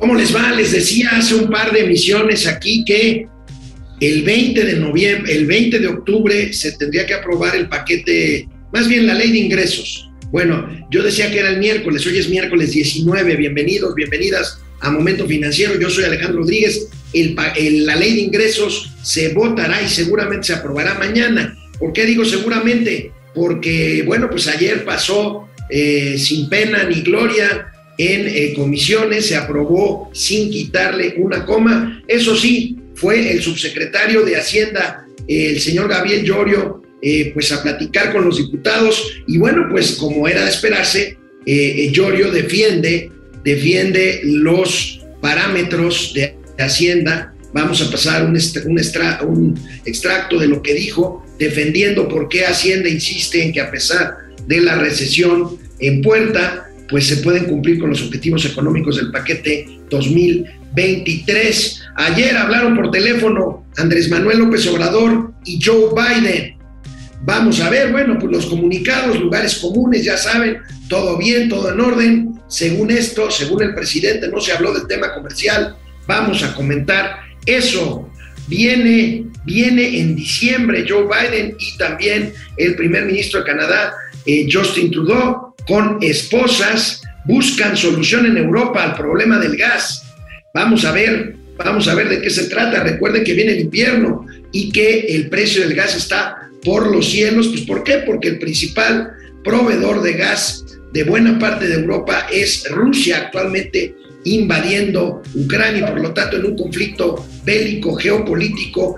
¿Cómo les va? Les decía hace un par de emisiones aquí que el 20 de noviembre, el 20 de octubre se tendría que aprobar el paquete, más bien la ley de ingresos. Bueno, yo decía que era el miércoles, hoy es miércoles 19, bienvenidos, bienvenidas a Momento Financiero, yo soy Alejandro Rodríguez, la ley de ingresos se votará y seguramente se aprobará mañana. ¿Por qué digo seguramente? Porque, bueno, pues ayer pasó eh, sin pena ni gloria en eh, comisiones, se aprobó sin quitarle una coma. Eso sí, fue el subsecretario de Hacienda, el señor Gabriel Llorio, eh, pues a platicar con los diputados y bueno, pues como era de esperarse, eh, Llorio defiende, defiende los parámetros de Hacienda. Vamos a pasar un, un extracto de lo que dijo, defendiendo por qué Hacienda insiste en que a pesar de la recesión en puerta, pues se pueden cumplir con los objetivos económicos del paquete 2023. Ayer hablaron por teléfono Andrés Manuel López Obrador y Joe Biden. Vamos a ver, bueno, pues los comunicados, lugares comunes, ya saben, todo bien, todo en orden. Según esto, según el presidente, no se habló del tema comercial. Vamos a comentar eso. Viene, viene en diciembre Joe Biden y también el primer ministro de Canadá, eh, Justin Trudeau con esposas buscan solución en Europa al problema del gas. Vamos a ver, vamos a ver de qué se trata. Recuerden que viene el invierno y que el precio del gas está por los cielos. Pues ¿por qué? Porque el principal proveedor de gas de buena parte de Europa es Rusia actualmente invadiendo Ucrania y por lo tanto en un conflicto bélico geopolítico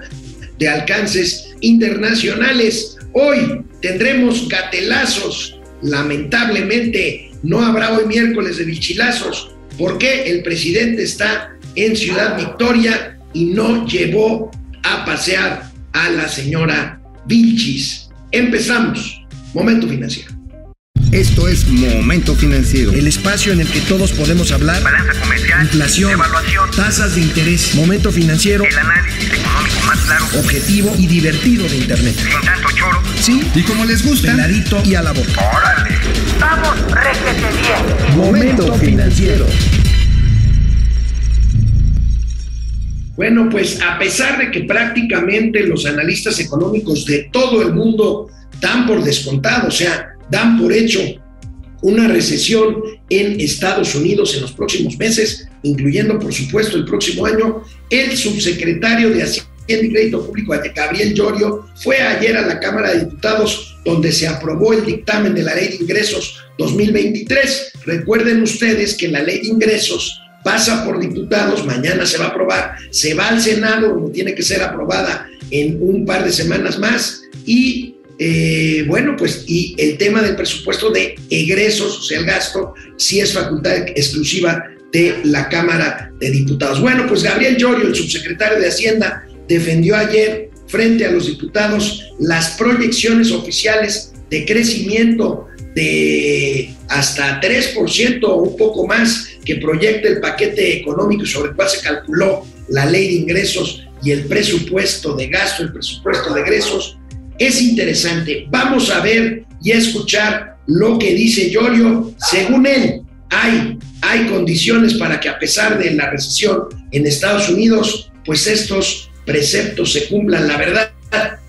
de alcances internacionales. Hoy tendremos gatelazos lamentablemente no habrá hoy miércoles de bichilazos porque el presidente está en Ciudad Victoria y no llevó a pasear a la señora Vilchis. Empezamos. Momento financiero. Esto es Momento Financiero. El espacio en el que todos podemos hablar. Balanza comercial. Inflación. Evaluación. Tasas de interés. Momento Financiero. El análisis económico más claro. Objetivo y divertido de Internet. Sin tanto choro. Sí. Y como les gusta. Peladito y a la boca. Órale. Vamos, réjete bien. Momento Financiero. Bueno, pues a pesar de que prácticamente los analistas económicos de todo el mundo dan por descontado, o sea, dan por hecho una recesión en Estados Unidos en los próximos meses, incluyendo por supuesto el próximo año. El subsecretario de Hacienda y Crédito Público, Gabriel Llorio, fue ayer a la Cámara de Diputados donde se aprobó el dictamen de la Ley de Ingresos 2023. Recuerden ustedes que la Ley de Ingresos pasa por diputados, mañana se va a aprobar, se va al Senado, donde tiene que ser aprobada en un par de semanas más, y eh, bueno, pues y el tema del presupuesto de egresos, o sea, el gasto, sí es facultad exclusiva de la Cámara de Diputados. Bueno, pues Gabriel Llorio, el subsecretario de Hacienda, defendió ayer frente a los diputados las proyecciones oficiales de crecimiento de hasta 3% o un poco más que proyecta el paquete económico sobre el cual se calculó la ley de ingresos y el presupuesto de gasto, el presupuesto de egresos, es interesante. Vamos a ver y a escuchar lo que dice Llorio. Según él, hay, hay condiciones para que a pesar de la recesión en Estados Unidos, pues estos preceptos se cumplan. La verdad,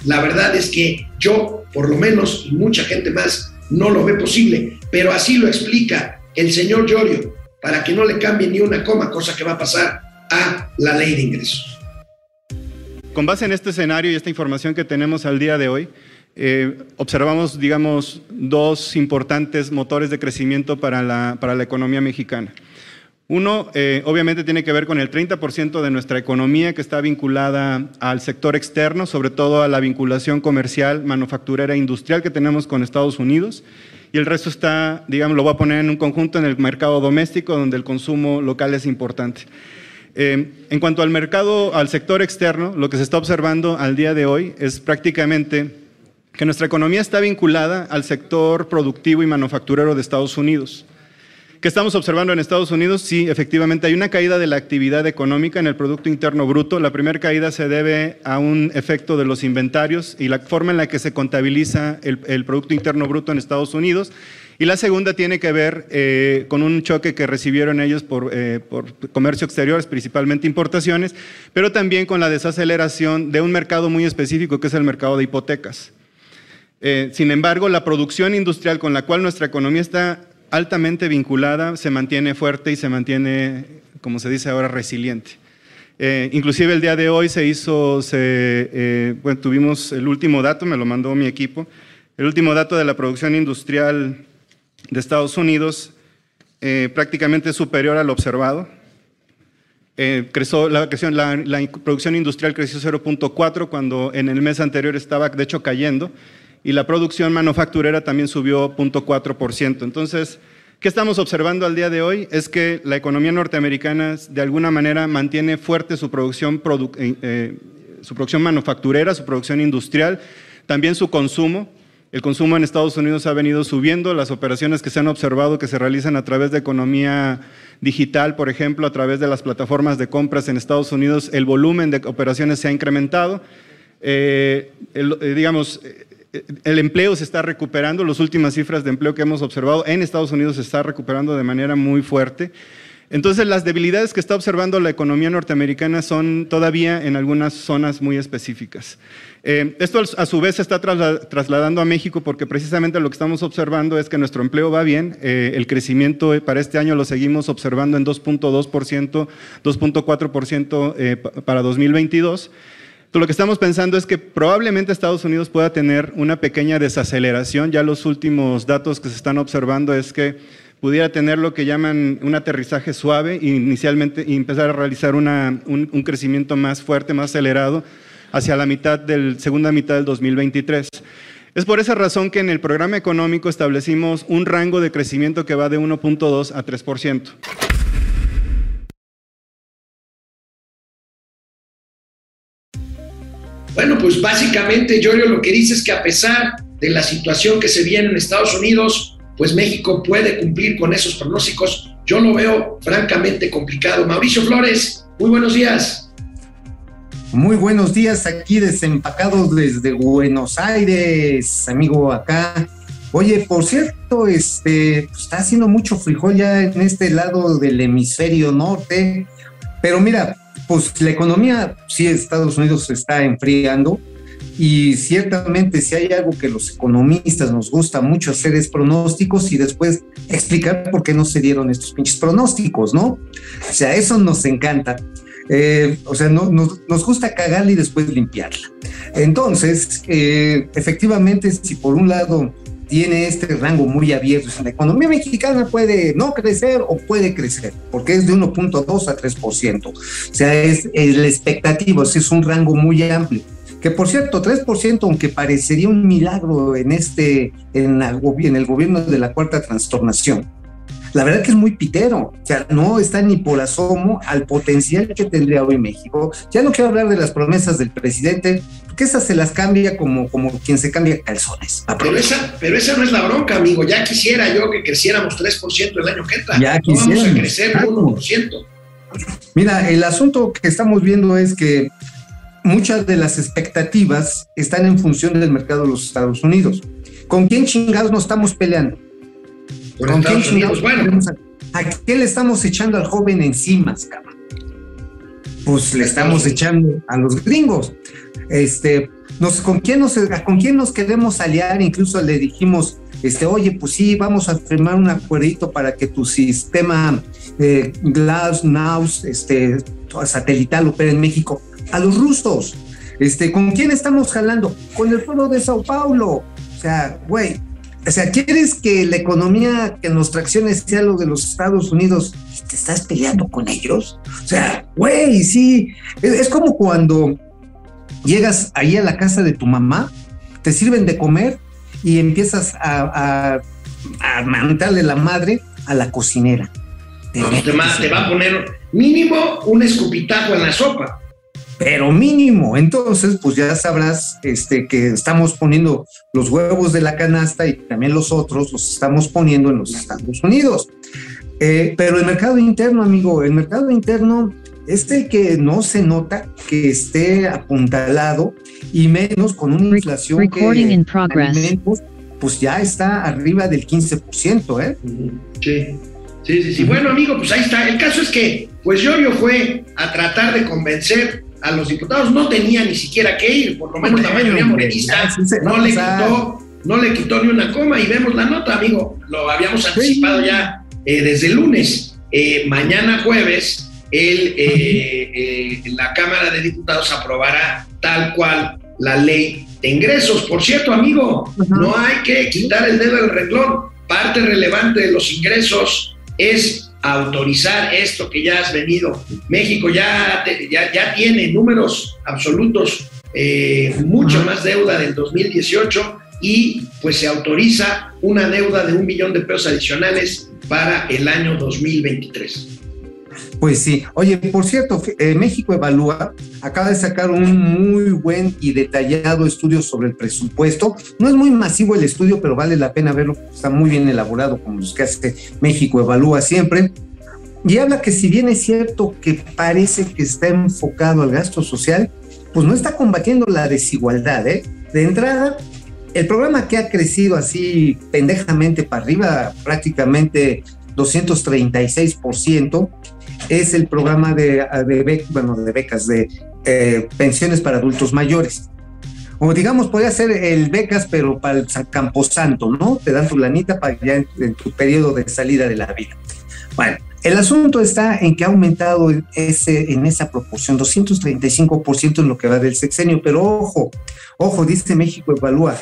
la verdad es que yo, por lo menos, y mucha gente más, no lo ve posible, pero así lo explica el señor Llorio, para que no le cambie ni una coma, cosa que va a pasar a la ley de ingresos. Con base en este escenario y esta información que tenemos al día de hoy, eh, observamos, digamos, dos importantes motores de crecimiento para la, para la economía mexicana. Uno, eh, obviamente, tiene que ver con el 30% de nuestra economía que está vinculada al sector externo, sobre todo a la vinculación comercial, manufacturera e industrial que tenemos con Estados Unidos. Y el resto está, digamos, lo voy a poner en un conjunto en el mercado doméstico, donde el consumo local es importante. Eh, en cuanto al mercado, al sector externo, lo que se está observando al día de hoy es prácticamente que nuestra economía está vinculada al sector productivo y manufacturero de Estados Unidos. ¿Qué estamos observando en Estados Unidos? Sí, efectivamente hay una caída de la actividad económica en el Producto Interno Bruto. La primera caída se debe a un efecto de los inventarios y la forma en la que se contabiliza el, Producto Interno Bruto en Estados Unidos. Y la segunda tiene que ver eh, con un choque que recibieron ellos por, eh, por, comercio exterior, principalmente importaciones, pero también con la desaceleración de un mercado muy específico que es el mercado de hipotecas. Eh, sin embargo, la producción industrial con la cual nuestra economía está altamente vinculada, se mantiene fuerte y se mantiene, como se dice ahora, resiliente. Eh, inclusive el día de hoy se hizo, eh, bueno, tuvimos el último dato, me lo mandó mi equipo, el último dato de la producción industrial de Estados Unidos eh, prácticamente superior al observado. creció, la, la, la producción industrial creció 0.4 cuando en el mes anterior estaba de hecho cayendo y la producción manufacturera también subió 0.4%. Entonces, ¿qué estamos observando al día de hoy? Es que la economía norteamericana de alguna manera mantiene fuerte su producción, eh, eh, su producción manufacturera, su producción industrial, también su consumo. El consumo en Estados Unidos ha venido subiendo, las operaciones que se han observado que se realizan a través de economía digital, por ejemplo, a través de las plataformas de compras en Estados Unidos, el volumen de operaciones se ha incrementado. Eh, digamos, el empleo se está recuperando, las últimas cifras de empleo que hemos observado en Estados Unidos se está recuperando de manera muy fuerte. Entonces, las debilidades que está observando la economía norteamericana son todavía en algunas zonas muy específicas. Eh, esto a su vez se está trasladando a México porque precisamente lo que estamos observando es que nuestro empleo va bien, eh, el crecimiento para este año lo seguimos observando en 2.2%, 2.4% eh, para 2022 lo que estamos pensando es que probablemente Estados Unidos pueda tener una pequeña desaceleración. Ya los últimos datos que se están observando es que pudiera tener lo que llaman un aterrizaje suave e inicialmente y empezar a realizar un, un, crecimiento más fuerte, más acelerado hacia la mitad del, segunda mitad del 2023. Es por esa razón que en el programa económico establecimos un rango de crecimiento que va de 1.2 a 3%. Bueno, pues básicamente, Giorgio, lo que dice es que a pesar de la situación que se viene en Estados Unidos, pues México puede cumplir con esos pronósticos. Yo lo veo francamente complicado. Mauricio Flores, muy buenos días. Muy buenos días aquí desempacados desde Buenos Aires, amigo acá. Oye, por cierto, este pues, está haciendo mucho frijol ya en este lado del hemisferio norte, pero mira, pues la economía, sí, Estados Unidos se está enfriando y ciertamente si hay algo que los economistas nos gusta mucho hacer es pronósticos y después explicar por qué no se dieron estos pinches pronósticos, ¿no? O sea, eso nos encanta. Eh, o sea, no, nos, gusta cagarla y después limpiarla. Entonces, eh, efectivamente, si por un lado tiene este rango muy abierto. La economía mexicana puede no crecer o puede crecer, porque es de 1.2 a 3%. O sea, es el expectativo, es un rango muy amplio. Que por cierto, 3%, aunque parecería un milagro en, este, en, en el gobierno de la cuarta transformación, la verdad que es muy pitero, o sea, no está ni por asomo al potencial que tendría hoy México. Ya no quiero hablar de las promesas del presidente, porque esas se las cambia como, como quien se cambia calzones. Pero esa, pero esa no es la bronca, amigo. Ya quisiera yo que creciéramos 3% el año que entra. Ya quisiera. vamos a crecer 1%. Mira, el asunto que estamos viendo es que muchas de las expectativas están en función del mercado de los Estados Unidos. ¿Con quién chingados nos estamos peleando? ¿Con quién Bueno. ¿A qué le estamos echando al joven encima, cabrón? Pues le estamos echando a los gringos. Este, nos, ¿con, quién nos, ¿Con quién nos queremos aliar? Incluso le dijimos, este, oye, pues sí, vamos a firmar un acuerdito para que tu sistema eh, Glass, Naus, este, satelital opere en México. A los rusos. Este, ¿Con quién estamos jalando? Con el pueblo de Sao Paulo. O sea, güey, o sea, ¿quieres que la economía que nos traccione sea lo de los Estados Unidos y te estás peleando con ellos? O sea, güey, sí. Es, como cuando llegas ahí a la casa de tu mamá, te sirven de comer y empiezas a, a, mandarle la madre a la cocinera. te, te va a poner mínimo un escupitajo en la sopa pero mínimo. Entonces, pues ya sabrás este, que estamos poniendo los huevos de la canasta y también los otros los estamos poniendo en los Estados Unidos. Eh, pero el mercado interno, amigo, el mercado interno es el que no se nota que esté apuntalado y menos con una inflación Recording que in progress. alimentos, pues ya está arriba del 15%, ¿eh? Sí. Sí, sí, sí. Bueno, amigo, pues ahí está. El caso es que, pues Yoyo fue a tratar de convencer a los diputados. No tenía ni siquiera que ir, por lo menos la mayoría morenista sí no le quitó, no le quitó ni una coma y vemos la nota, amigo. Lo habíamos anticipado ya eh, desde el lunes. Eh, mañana jueves, el, eh, eh, la Cámara de Diputados aprobará tal cual la ley de ingresos. Por cierto, amigo, no hay que quitar el dedo del renglón. Parte relevante de los ingresos es autorizar esto que ya has venido. México ya, te- ya, ya tiene números absolutos, eh, mucho más deuda del 2018 y pues se autoriza una deuda de un millón de pesos adicionales para el año 2023. Pues sí. Oye, por cierto, eh, México Evalúa acaba de sacar un muy buen y detallado estudio sobre el presupuesto. No es muy masivo el estudio, pero vale la pena verlo. Está muy bien elaborado, como los que hace México Evalúa siempre. Y habla que si bien es cierto que parece que está enfocado al gasto social, pues no está combatiendo la desigualdad. ¿eh? De entrada, el programa que ha crecido así pendejamente para arriba, prácticamente 236%, es el programa de, becas, de eh, pensiones para adultos mayores. O digamos, podría ser el becas, pero para el San- Camposanto, ¿no? Te dan tu lanita para ya en tu periodo de salida de la vida. Bueno, el asunto está en que ha aumentado ese, en esa proporción, 235% en lo que va del sexenio, pero ojo, ojo, dice México Evalúa,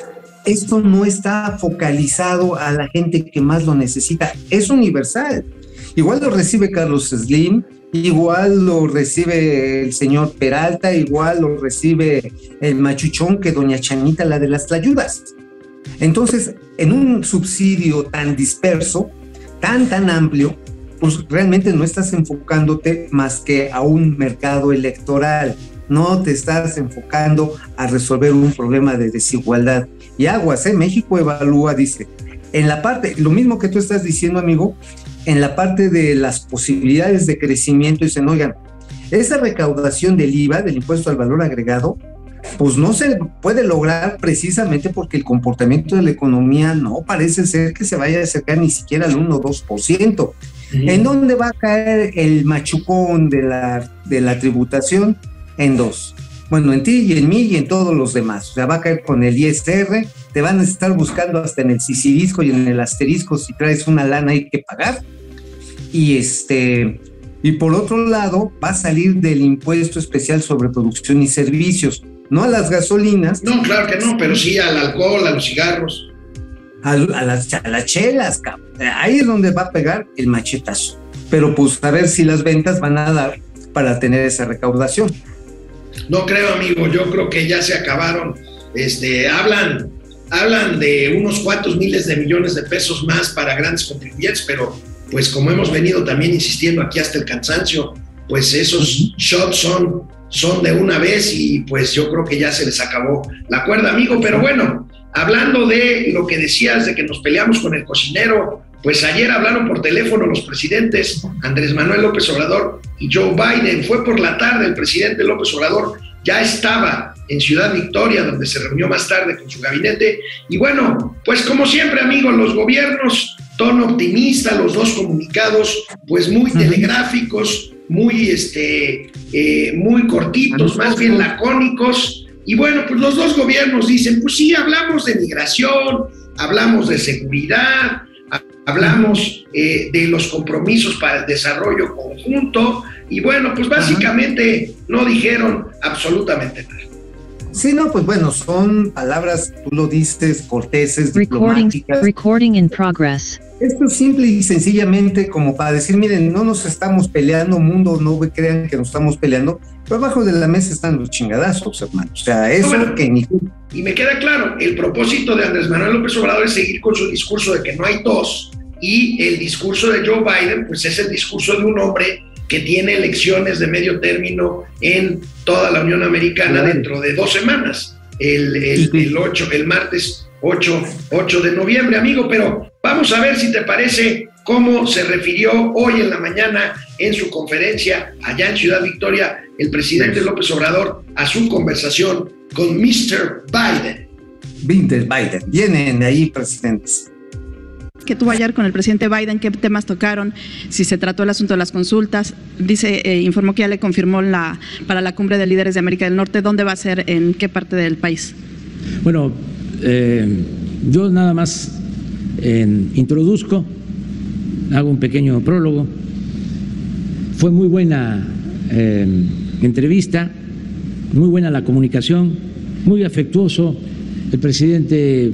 esto no está focalizado a la gente que más lo necesita, es universal. Igual lo recibe Carlos Slim, igual lo recibe el señor Peralta, igual lo recibe el machuchón que doña Chanita, la de las ayudas. Entonces, en un subsidio tan disperso, tan, tan amplio, pues realmente no estás enfocándote más que a un mercado electoral, no te estás enfocando a resolver un problema de desigualdad. Y aguas, ¿eh? México evalúa, dice, en la parte, lo mismo que tú estás diciendo, amigo, en la parte de las posibilidades de crecimiento, dicen, oigan, esa recaudación del IVA, del impuesto al valor agregado, pues no se puede lograr precisamente porque el comportamiento de la economía no parece ser que se vaya a acercar ni siquiera al 1 o 2%. ¿En dónde va a caer el machucón de la, de la tributación? En dos. Bueno, en ti y en mí y en todos los demás. O sea, va a caer con el ISR, te van a estar buscando hasta en el sisirisco y en el asterisco si traes una lana hay que pagar. Y este, y por otro lado, va a salir del impuesto especial sobre producción y servicios, no a las gasolinas, No, claro que no, pero sí al alcohol, a los cigarros. a, a las, a las chelas, cabrón. Ahí es donde va a pegar el machetazo. Pero pues a ver si las ventas van a dar para tener esa recaudación. No creo, amigo, yo creo que ya se acabaron. Este, hablan, hablan de unos cuantos miles de millones de pesos más para grandes contribuyentes, pero pues como hemos venido también insistiendo aquí hasta el cansancio, pues esos shots son, son de una vez y pues yo creo que ya se les acabó la cuerda, amigo. Pero bueno, hablando de lo que decías de que nos peleamos con el cocinero, pues ayer hablaron por teléfono los presidentes Andrés Manuel López Obrador y Joe Biden. Fue por la tarde el presidente López Obrador ya estaba en Ciudad Victoria, donde se reunió más tarde con su gabinete. Y bueno, pues como siempre, amigos, los gobiernos, tono optimista, los dos comunicados, pues muy telegráficos, muy, este, eh, muy cortitos, más bien lacónicos. Y bueno, pues los dos gobiernos dicen, pues sí, hablamos de migración, hablamos de seguridad, hablamos eh, de los compromisos para el desarrollo conjunto y bueno, pues básicamente no dijeron absolutamente nada. Sí, no, pues bueno, son palabras, tú lo dices, corteses, Recording, diplomáticas. recording in progress. Esto es simple y sencillamente como para decir, miren, no nos estamos peleando, mundo, no crean que nos estamos peleando, pero abajo de la mesa están los chingadazos, hermano. O sea, eso Bueno. que ni... Y me queda claro, el propósito de Andrés Manuel López Obrador es seguir con su discurso de que no hay tos y el discurso de Joe Biden, pues es el discurso de un hombre que tiene elecciones de medio término en toda la Unión Americana dentro de dos semanas, el, el, el 8, el martes 8, 8 de noviembre, amigo, pero vamos a ver si te parece cómo se refirió hoy en la mañana en su conferencia allá en Ciudad Victoria el presidente López Obrador a su conversación con Mr. Biden. Vinter Biden, vienen ahí presidentes. Que tuvo ayer con el presidente Biden, qué temas tocaron, si se trató el asunto de las consultas. Dice, eh, informó que ya le confirmó la, para la cumbre de líderes de América del Norte, ¿dónde va a ser? ¿En qué parte del país? Bueno, eh, yo nada más eh, introduzco, hago un pequeño prólogo. Fue muy buena entrevista, muy buena la comunicación, muy afectuoso el presidente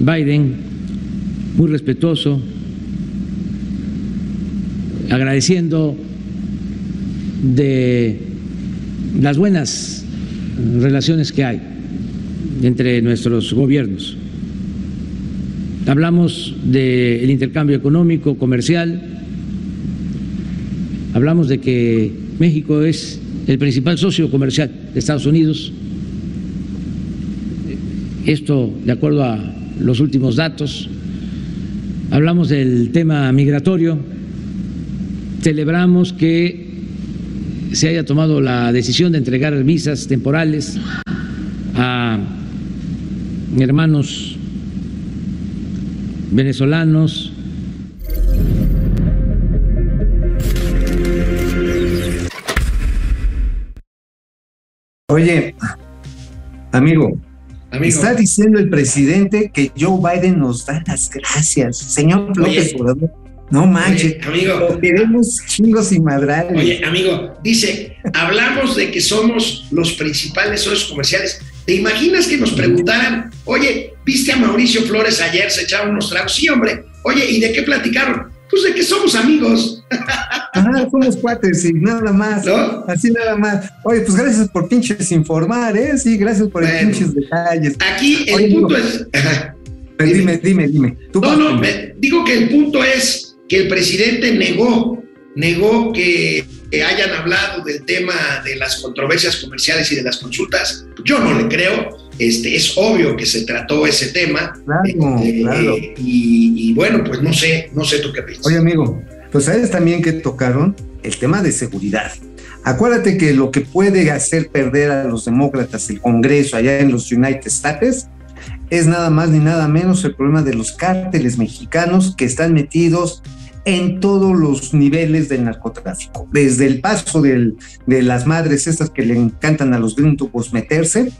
Biden, muy respetuoso, agradeciendo de las buenas relaciones que hay entre nuestros gobiernos. Hablamos del intercambio económico, comercial, hablamos de que México es el principal socio comercial de Estados Unidos. Esto de acuerdo a los últimos datos. Hablamos del tema migratorio. Celebramos que se haya tomado la decisión de entregar visas temporales a hermanos venezolanos. Oye, amigo, Amigo, está diciendo el presidente que Joe Biden nos da las gracias. Señor López. Obrador, no manches. Oye, amigo. Lo queremos chingos y madrales. Oye, amigo, dice, hablamos de que somos los principales socios comerciales. ¿Te imaginas que nos preguntaran, oye, viste a Mauricio Flores ayer, se echaron unos tragos? Sí, hombre. Oye, ¿y de qué platicaron? Pues de que somos amigos, Ajá, somos cuates y nada más. ¿no? Así nada más. Oye, pues gracias por pinches informar, ¿eh? Sí, gracias por Bueno. el pinches detalles. Aquí el Oye, punto es... Ajá. Dime, dime, dime. Tú No, no, me- digo que el punto es que el presidente negó, negó que, que hayan hablado del tema de las controversias comerciales y de las consultas. Yo no le creo, este, es obvio que se trató ese tema. Claro, este, claro. y, y bueno, pues no sé, no sé tú qué piensas. Oye, amigo, pues sabes también que tocaron el tema de seguridad. Acuérdate que lo que puede hacer perder a los demócratas el Congreso allá en los United States es nada más ni nada menos el problema de los cárteles mexicanos que están metidos en todos los niveles del narcotráfico, desde el paso del- de las madres estas que le encantan a los gringos meterse,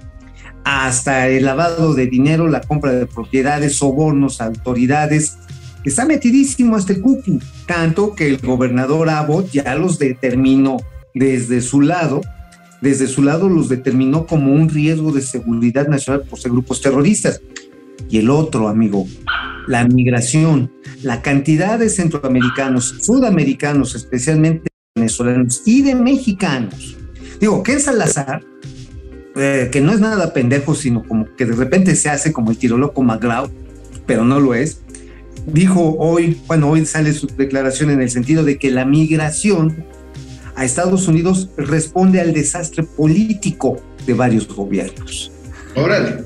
hasta el lavado de dinero, la compra de propiedades, sobornos autoridades, está metidísimo este cucu, tanto que el gobernador Abbott ya los determinó desde su lado, desde su lado los determinó como un riesgo de seguridad nacional por ser grupos terroristas. Y el otro, amigo, la migración, la cantidad de centroamericanos, sudamericanos, especialmente venezolanos y de mexicanos. Digo, que Salazar, eh, que no es nada pendejo, sino como que de repente se hace como el tiro loco McGraw, pero no lo es, dijo hoy, bueno, hoy sale su declaración en el sentido de que la migración a Estados Unidos responde al desastre político de varios gobiernos. Órale.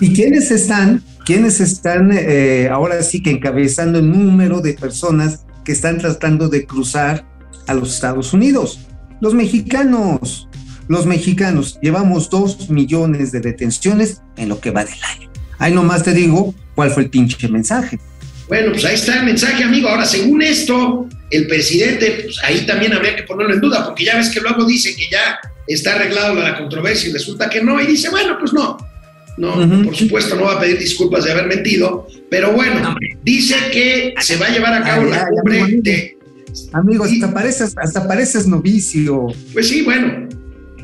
¿Y quiénes están? ¿Quiénes están eh, ahora sí que encabezando el número de personas que están tratando de cruzar a los Estados Unidos? Los mexicanos. Los mexicanos. Llevamos dos millones de detenciones en lo que va del año. Ahí nomás te digo cuál fue el pinche mensaje. Bueno, pues ahí está el mensaje, amigo. Ahora, según esto, el presidente, pues ahí también habría que ponerlo en duda, porque ya ves que luego dice que ya está arreglado la controversia y resulta que no, y dice, bueno, pues no. No, por supuesto, no va a pedir disculpas de haber mentido, pero bueno, dice que se va a llevar a cabo Ay, la ay, cumbre amigo, de. Amigo, Sí. hasta pareces, hasta pareces novicio. Pues sí, bueno,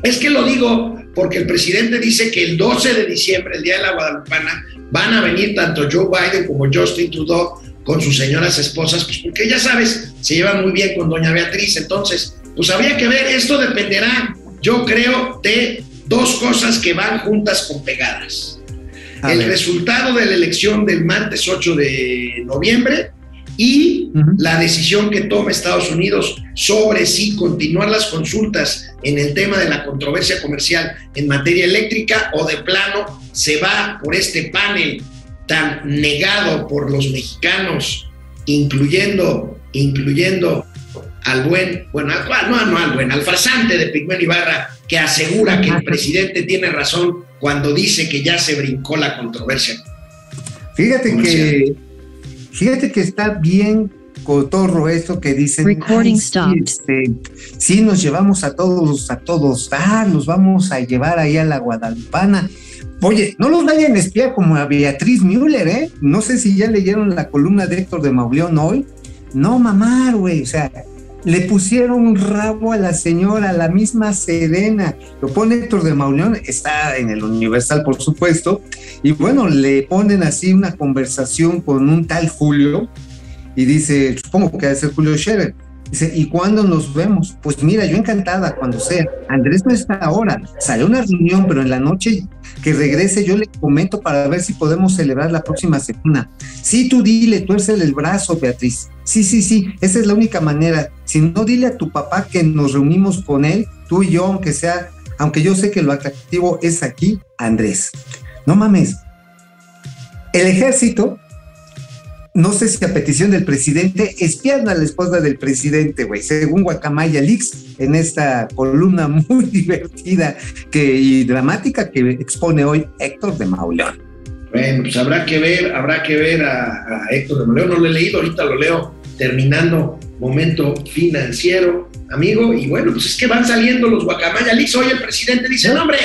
es que lo digo porque el presidente dice que el 12 de diciembre, el día de la Guadalupana, van a venir tanto Joe Biden como Justin Trudeau con sus señoras esposas, pues porque ya sabes, se llevan muy bien con doña Beatriz, entonces, pues habría que ver, esto dependerá, yo creo, de dos cosas que van juntas con pegadas. A el ver. resultado de la elección del martes 8 de noviembre y la decisión que toma Estados Unidos sobre si continuar las consultas en el tema de la controversia comercial en materia eléctrica o de plano se va por este panel tan negado por los mexicanos incluyendo, incluyendo al buen, bueno, al- no, no al buen, al farsante de Pigmeno Ibarra, que asegura que el presidente tiene razón cuando dice que ya se brincó la controversia. Fíjate que, fíjate que está bien cotorro esto que dicen. Recording "Ay, sí, este, sí, nos llevamos a todos, a todos, ah, los vamos a llevar ahí a la Guadalupana. Oye, no los vayan a espiar como a Beatriz Müller, ¿eh? No sé si ya leyeron la columna de Héctor de Mauleón hoy. No, mamá, güey, o sea, le pusieron un rabo a la señora, la misma Sedena. Lo pone Héctor de Mauleón, está en el Universal, por supuesto, y bueno, le ponen así una conversación con un tal Julio y dice, supongo que ser Julio Scherer. Dice, ¿y cuándo nos vemos? Pues mira, yo encantada, cuando sea. Andrés no está ahora, sale una reunión, pero en la noche que regrese yo le comento para ver si podemos celebrar la próxima semana. Sí, tú dile, tuércele el brazo, Beatriz. Sí, sí, sí, esa es la única manera. Si no, dile a tu papá que nos reunimos con él, tú y yo, aunque sea, aunque yo sé que lo atractivo es aquí, Andrés. No mames. El ejército no sé si a petición del presidente, espían a la esposa del presidente, güey, según Guacamaya Leaks, en esta columna muy divertida que, y dramática que expone hoy Héctor de Mauleón. Bueno, pues habrá que ver, habrá que ver a, Héctor de Moleo, no lo he leído, ahorita lo leo terminando momento financiero, amigo, y bueno, pues es que van saliendo los guacamaya leaks, hoy el presidente dice, no hombre,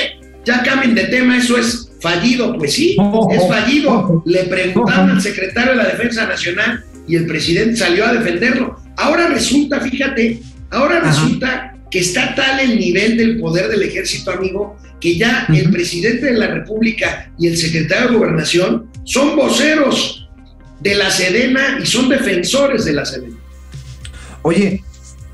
ya cambien de tema, eso es fallido, pues sí, es fallido. Le preguntaban ojo. al secretario de la Defensa Nacional y el presidente salió a defenderlo. Ahora resulta, fíjate, ahora Ajá. resulta que está tal el nivel del poder del ejército, amigo, que ya el presidente de la República y el secretario de Gobernación son voceros de la Sedena y son defensores de la Sedena. Oye,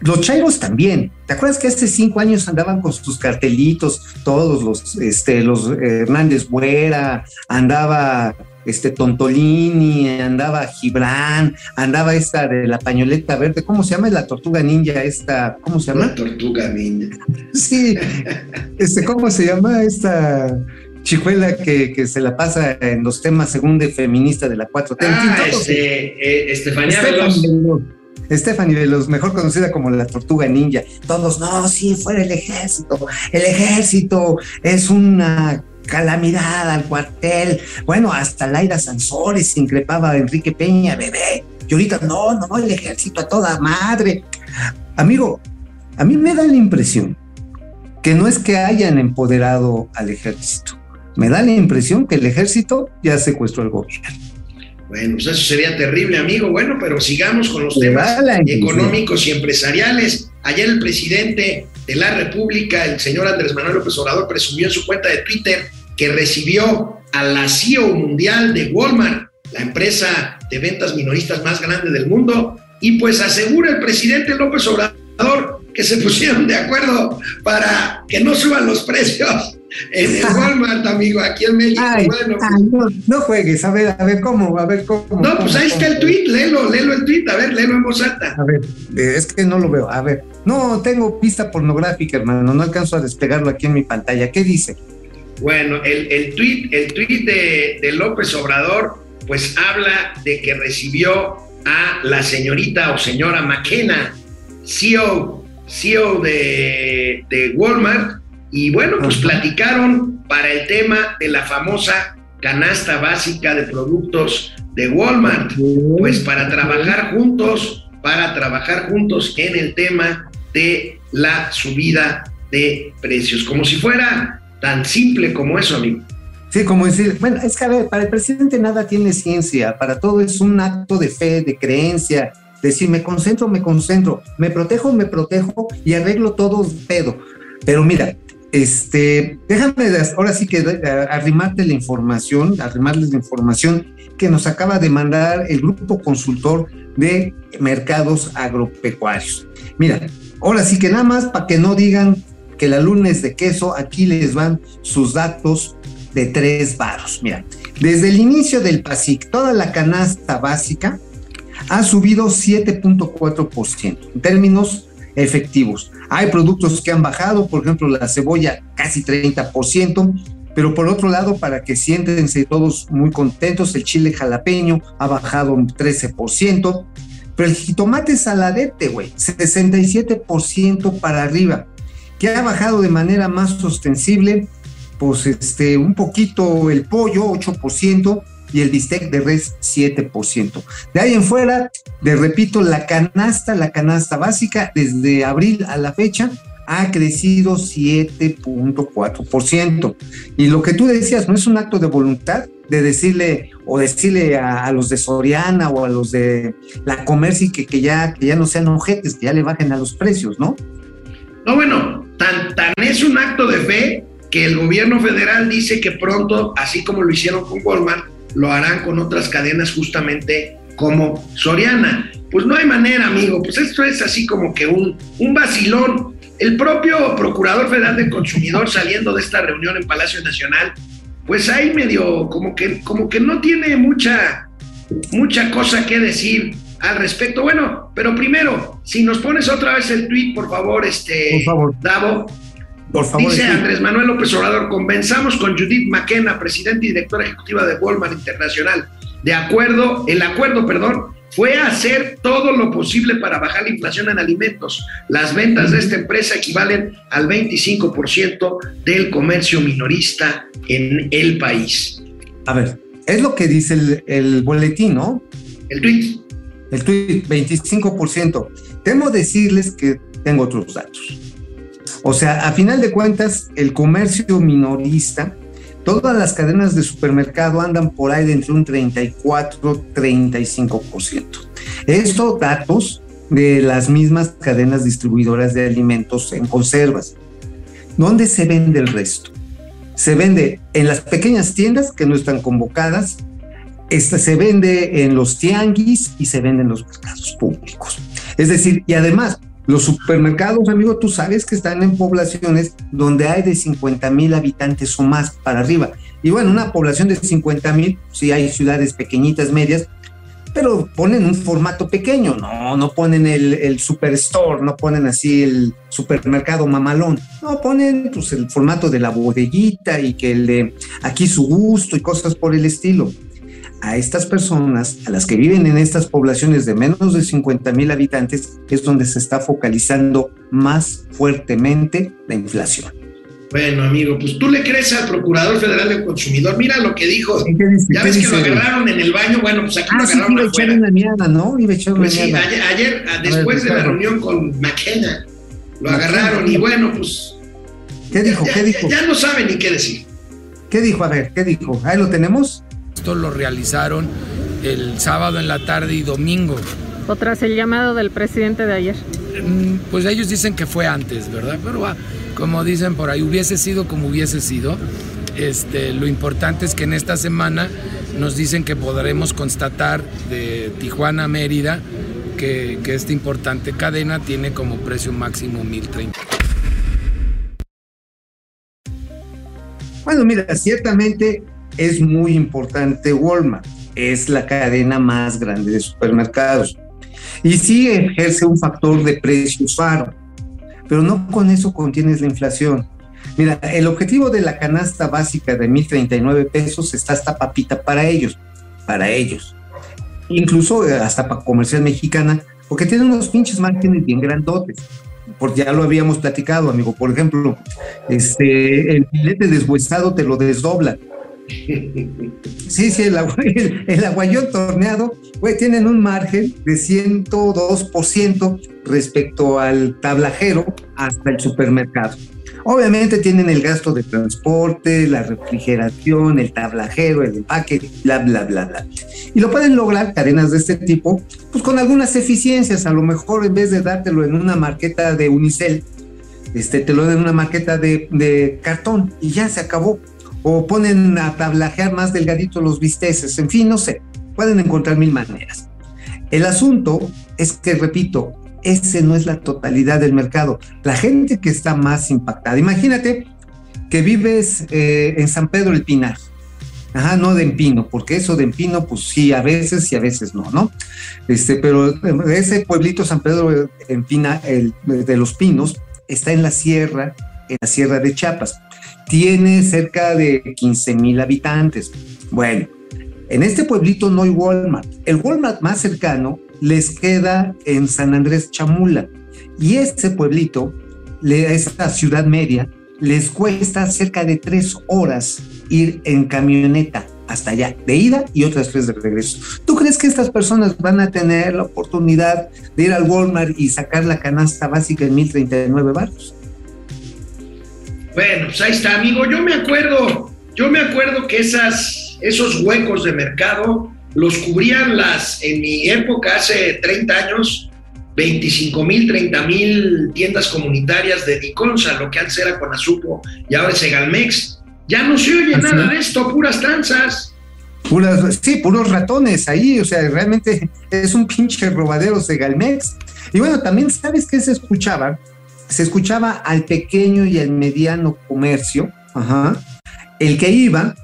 los chairos también. ¿Te acuerdas que hace cinco años andaban con sus cartelitos, todos los, este, los Hernández Buera, andaba este Tontolini, andaba Gibran, andaba esta de la pañoleta verde, ¿cómo se llama? La tortuga ninja, esta, ¿cómo se llama? La tortuga niña. Sí, este, ¿cómo se llama esta chicuela que, que se la pasa en los temas según de feminista de la 4T? En fin, Ah, este, eh, Estefanía. Veloz. Stephanie Veloz, mejor conocida como la tortuga ninja. Todos, no, sí, fuera el ejército. El ejército es una calamidad al cuartel. Bueno, hasta Laira Sansores increpaba a Enrique Peña, bebé. Y ahorita, no, no, no, el ejército a toda madre. Amigo, a mí me da la impresión que no es que hayan empoderado al ejército. Me da la impresión que el ejército ya secuestró el gobierno. Bueno, pues eso sería terrible, amigo. Bueno, pero sigamos con los temas económicos y empresariales. Ayer el presidente de la República, el señor Andrés Manuel López Obrador, presumió en su cuenta de Twitter que recibió a la CEO mundial de Walmart, la empresa de ventas minoristas más grande del mundo, y pues asegura el presidente López Obrador que se pusieron de acuerdo para que no suban los precios en el Walmart, amigo, aquí en México. Ay, bueno, ay, no, no juegues, a ver, a ver cómo, a ver cómo. no, pues cómo, ahí está el tweet, léelo, léelo el tweet, a ver, léelo en voz alta. A ver, eh, es que no lo veo. A ver, no tengo pista pornográfica, hermano, no alcanzo a despegarlo aquí en mi pantalla. ¿Qué dice? Bueno, el, el tweet, el tweet de, de López Obrador, pues habla de que recibió a la señorita o señora McKenna, CEO, CEO de, de Walmart, y bueno, pues platicaron para el tema de la famosa canasta básica de productos de Walmart, pues para trabajar juntos, para trabajar juntos en el tema de la subida de precios, como si fuera tan simple como eso, amigo. Sí, como decir, bueno, es que a ver, para el presidente nada tiene ciencia, para todo es un acto de fe, de creencia, decir, me concentro, me concentro, me protejo, me protejo y arreglo todo pedo. Pero mira, este, déjame ahora sí que arrimarte la información, arrimarles la información que nos acaba de mandar el grupo consultor de mercados agropecuarios. Mira, ahora sí que nada más para que no digan que la luna es de queso, aquí les van sus datos de tres varos. Mira, desde el inicio del PASIC, toda la canasta básica ha subido 7.4% en términos efectivos. Hay productos que han bajado, por ejemplo, la cebolla casi 30%, Pero por otro lado, para que siéntense todos muy contentos, el chile jalapeño ha bajado un 13%, pero el jitomate saladete, güey, 67% para arriba, que ha bajado de manera más sostenible, pues este, un poquito el pollo, 8%, y el bistec de res 7%. De ahí en fuera, le repito, la canasta, la canasta básica, desde abril a la fecha, ha crecido 7.4%. Y lo que tú decías, no es un acto de voluntad de decirle o decirle a, a los de Soriana o a los de la Comerci que, que, ya, que ya no sean ojetes, que ya le bajen a los precios, ¿no? No, bueno, tan, tan es un acto de fe que el gobierno federal dice que pronto, así como lo hicieron con Walmart, lo harán con otras cadenas justamente como Soriana. Pues no hay manera, amigo, pues esto es así como que un, un vacilón. El propio Procurador Federal del Consumidor saliendo de esta reunión en Palacio Nacional, pues ahí medio como que, como que no tiene mucha, mucha cosa que decir al respecto. Bueno, pero primero, si nos pones otra vez el tweet, por favor, este, por favor. Davo, por favor, Dice. Andrés Manuel López Obrador, convenzamos con Judith McKenna, presidenta y directora ejecutiva de Walmart Internacional. De acuerdo, el acuerdo, perdón, fue hacer todo lo posible para bajar la inflación en alimentos. Las ventas de esta empresa equivalen al 25% del comercio minorista en el país. A ver, es lo que dice el, el boletín, ¿no? El tweet. El tweet, 25%. Temo decirles que tengo otros datos. O sea, a final de cuentas, el comercio minorista, todas las cadenas de supermercado andan por ahí de entre un 34 35%. Estos datos de las mismas cadenas distribuidoras de alimentos en conservas. ¿Dónde se vende el resto? Se vende en las pequeñas tiendas que no están convocadas, este se vende en los tianguis y se vende en los mercados públicos. Es decir, y además, los supermercados, amigo, tú sabes que están en poblaciones donde hay de 50 mil habitantes o más para arriba. Y bueno, una población de 50 mil, sí hay ciudades pequeñitas, medias, pero ponen un formato pequeño, no, no ponen el, superstore, no ponen así el supermercado mamalón, no ponen pues el formato de la bodeguita y que el de aquí su gusto y cosas por el estilo a estas personas, a las que viven en estas poblaciones de menos de 50 mil habitantes, es donde se está focalizando más fuertemente la inflación. Bueno, amigo, pues tú le crees al Procurador Federal del Consumidor. Mira lo que dijo. ¿Qué dice? Ya ¿Qué ves que lo agarraron en el baño. Bueno, pues aquí Ah, lo sí, agarraron iba a echar una mierda, ¿no? Iba a echar una Pues sí, mierda. ayer, ayer, después ver, de la reunión con McKenna, lo McKenna. agarraron y bueno, pues. ¿Qué dijo? ya, ¿Qué dijo? Ya, ya no sabe ni qué decir. ¿Qué dijo? A ver, ¿qué dijo? Ahí lo tenemos. Esto lo realizaron el sábado en la tarde y domingo. O tras el llamado del presidente de ayer. Mm, Pues ellos dicen que fue antes, ¿verdad? Pero ah, como dicen por ahí, hubiese sido como hubiese sido. Este, lo importante es que en esta semana nos dicen que podremos constatar de Tijuana a Mérida que, que esta importante cadena tiene como precio máximo 1030. Bueno, mira, ciertamente es muy importante Walmart. Es la cadena más grande de supermercados. Y sí ejerce un factor de precios faro, pero no con eso contienes la inflación. Mira, el objetivo de la canasta básica de 1.039 pesos está hasta papita para ellos, para ellos. Incluso eh, hasta para comercial mexicana, porque tiene unos pinches márgenes bien grandotes. Porque ya lo habíamos platicado, amigo. Por ejemplo, este, el filete deshuesado te lo desdobla. Sí, sí, el, agua- el, aguayón torneado, güey, tienen un margen de 102% respecto al tablajero hasta el supermercado. Obviamente tienen el gasto de transporte, la refrigeración, el tablajero, el empaque, bla, bla, bla, bla. Y lo pueden lograr cadenas de este tipo, pues con algunas eficiencias. A lo mejor en vez de dártelo en una marqueta de unicel, este, te lo dan en una marqueta de, de cartón y ya se acabó. O ponen a tablajear más delgadito los bisteces, en fin, no sé. Pueden encontrar mil maneras. El asunto es que, repito, ese no es la totalidad del mercado. La gente que está más impactada, imagínate que vives eh, en San Pedro el Pinar. Ajá, no de Empino, porque eso de Empino, pues sí, a veces y a veces no, ¿no? Este, pero ese pueblito San Pedro en Pina, el, de los Pinos está en la sierra, en la sierra de Chiapas. Tiene cerca de 15 mil habitantes. Bueno, en este pueblito no hay Walmart. El Walmart más cercano les queda en San Andrés Chamula. Y este pueblito, esta ciudad media, les cuesta cerca de tres horas ir en camioneta hasta allá, de ida y otras tres de regreso. ¿Tú crees que estas personas van a tener la oportunidad de ir al Walmart y sacar la canasta básica en 1039 baros? Bueno, pues ahí está, amigo. Yo me acuerdo, yo me acuerdo que esas, esos huecos de mercado los cubrían las, en mi época, hace 30 años, 25 mil, 30 mil tiendas comunitarias de Diconsa, lo que antes era Conazupo y ahora es Egalmex. Ya no se oye nada de esto, puras tranzas. Puras, sí, puros ratones ahí, o sea, realmente es un pinche robadero Segalmex. Y bueno, también sabes que se escuchaba, se escuchaba al pequeño y al mediano comercio, el que iba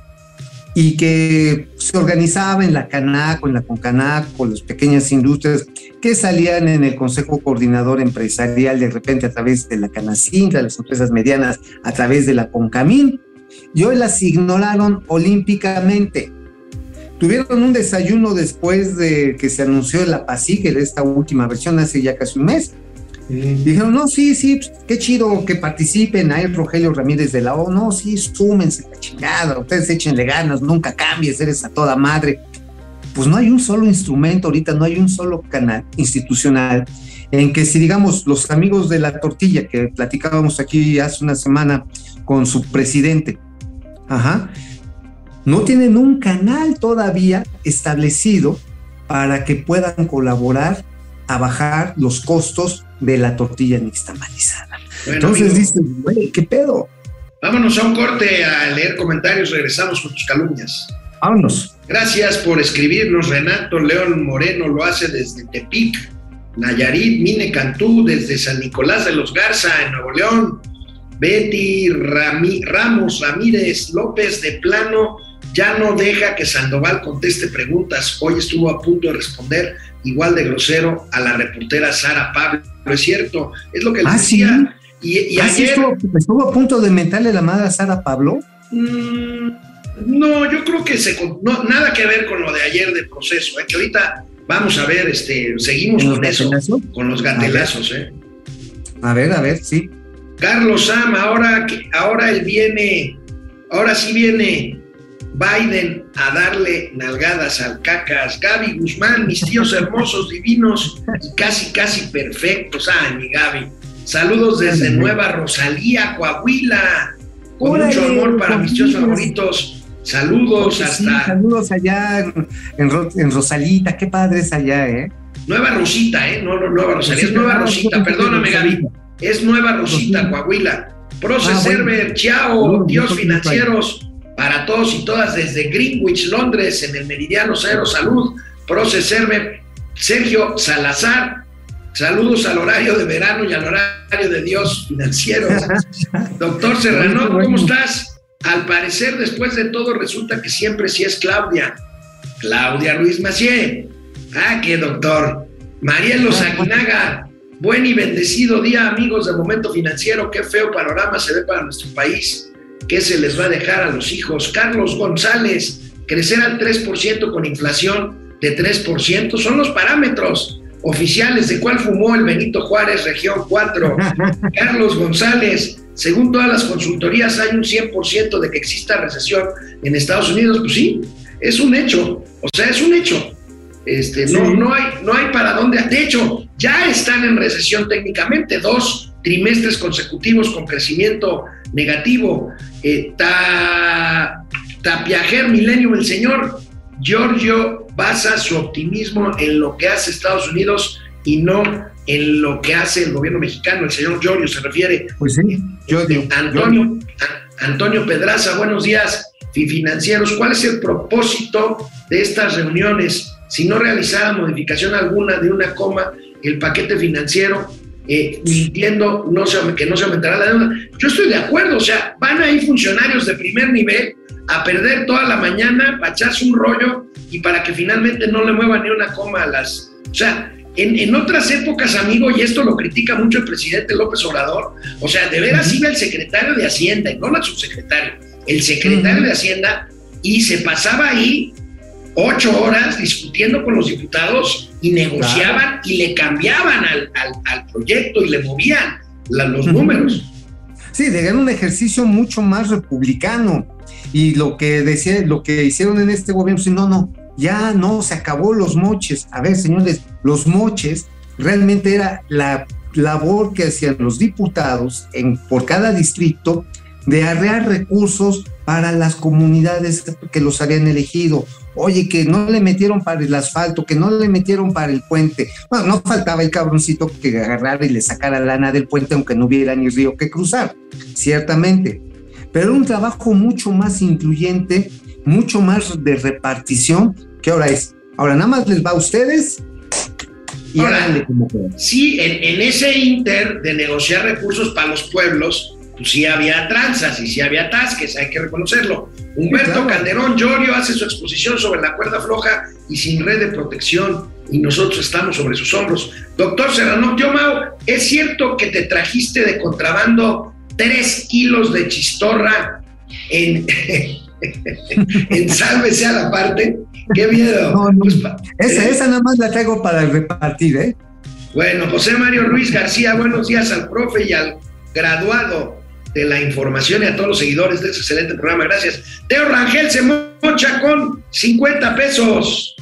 y que se organizaba en la CANAC, en la CONCANAC, con las pequeñas industrias que salían en el Consejo Coordinador Empresarial de repente a través de la CANACINTRA, las empresas medianas a través de la CONCAMIN, y hoy las ignoraron olímpicamente. Tuvieron un desayuno después de que se anunció la PASIC, esta última versión hace ya casi un mes, Dijeron, no, sí, sí, pues, qué chido que participen. Ahí Rogelio Ramírez de la O, no, sí, súmense la chingada, ustedes échenle ganas, nunca cambies, eres a toda madre. Pues no hay un solo instrumento ahorita, no hay un solo canal institucional en que si digamos los amigos de la tortilla que platicábamos aquí hace una semana con su presidente, ajá, no tienen un canal todavía establecido para que puedan colaborar a bajar los costos de la tortilla nixtamalizada. Entonces dices, güey, ¿qué pedo? Vámonos a un corte a leer comentarios, regresamos con tus calumnias. Vámonos. Gracias por escribirnos, Renato León Moreno lo hace desde Tepic, Nayarit, Mine Cantú, desde San Nicolás de los Garza, en Nuevo León, Betty Ramos Ramírez López de Plano, ya no deja que Sandoval conteste preguntas. Hoy estuvo a punto de responder igual de grosero a la reportera Sara Pablo. Es cierto, es lo que le ¿Ah, decía. Y, ¿Ah, ayer, estuvo, a punto de mentarle la madre a Sara Pablo? Mm, no, yo creo que se, no, nada que ver con lo de ayer de proceso. ¿eh? Que ahorita vamos a ver, este, seguimos con eso, con los gatelazos. ¿eh? A ver, a ver, sí. Carlos Sam, ahora, ahora él viene, ahora sí viene Biden a darle nalgadas al cacas. Gaby Guzmán, mis tíos hermosos, divinos y casi, casi perfectos. Ay, mi Gaby. Saludos desde Nueva Rosalía, Coahuila. Con mucho amor para mis tíos favoritos. Saludos hasta. saludos allá en, Rosalita, qué padre es allá, ¿eh? Nueva Rosita, ¿eh? No, no, Nueva Rosalía, es Nueva Rosita, perdóname, Gaby. Es Nueva Rosita, Coahuila. Proce ah, Server, Chao, tíos financieros para todos y todas desde Greenwich, Londres, en el Meridiano Cero Salud, Proce Sergio Salazar, saludos al horario de verano y al horario de Dios financiero. Doctor Serrano, ¿cómo estás? Al parecer, después de todo, resulta que siempre sí es Claudia. Claudia Ruiz Macié. Ah, qué doctor. Marielo Aguinaga. Buen y bendecido día, amigos de Momento Financiero. Qué feo panorama se ve para nuestro país. ¿Qué se les va a dejar a los hijos? Carlos González, crecer al 3% con inflación de 3% son los parámetros oficiales de cuál fumó el Benito Juárez, región 4. Carlos González, según todas las consultorías hay un 100% de que exista recesión en Estados Unidos. Pues sí, es un hecho, o sea, es un hecho. Este, no, no, hay, no hay para dónde. De hecho, ya están en recesión técnicamente, dos trimestres consecutivos con crecimiento negativo. Eh, Tapiajer Millennium, el señor Giorgio basa su optimismo en lo que hace Estados Unidos y no en lo que hace el gobierno mexicano. El señor Giorgio se refiere. Pues sí, Antonio, Antonio Pedraza, buenos días. Financieros, ¿cuál es el propósito de estas reuniones? Si no realizara modificación alguna de una coma, el paquete financiero eh, mintiendo no se, que no se aumentará la deuda. Yo estoy de acuerdo, o sea, van a ir funcionarios de primer nivel a perder toda la mañana para echarse un rollo y para que finalmente no le muevan ni una coma a las... O sea, en, en, otras épocas, amigo, y esto lo critica mucho el presidente López Obrador, o sea, de veras iba el secretario de Hacienda, y no el subsecretario, el secretario de Hacienda, y se pasaba ahí ocho horas discutiendo con los diputados y negociaban y le cambiaban al, al, al, proyecto y le movían la, los números. Sí, de un ejercicio mucho más republicano. Y lo que decía, lo que hicieron en este gobierno, sí, no, no, ya no, se acabó los moches. A ver, señores, los moches realmente era la labor que hacían los diputados en, por cada distrito de arrear recursos para las comunidades que los habían elegido. Oye, que no le metieron para el asfalto, que no le metieron para el puente. Bueno, no faltaba el cabroncito que agarrara y le sacara lana del puente, aunque no hubiera ni río que cruzar, ciertamente. Pero un trabajo mucho más incluyente, mucho más de repartición, que ahora es. Ahora nada más les va a ustedes y ahora, como Sí, en, en ese inter de negociar recursos para los pueblos, pues sí había tranzas y sí había tasques, hay que reconocerlo. Humberto claro. Calderón Llorio hace su exposición sobre la cuerda floja y sin red de protección y nosotros estamos sobre sus hombros. Doctor Serrano, tío Mau, ¿es cierto que te trajiste de contrabando tres kilos de chistorra en, en sálvese a la parte? ¡Qué miedo! No, no. Pues, esa, eh, esa nada más la traigo para repartir, ¿eh? Bueno, José Mario Ruiz García, buenos días al profe y al graduado de la información y a todos los seguidores de este excelente programa. Gracias. Teo Rangel se mocha con 50 pesos.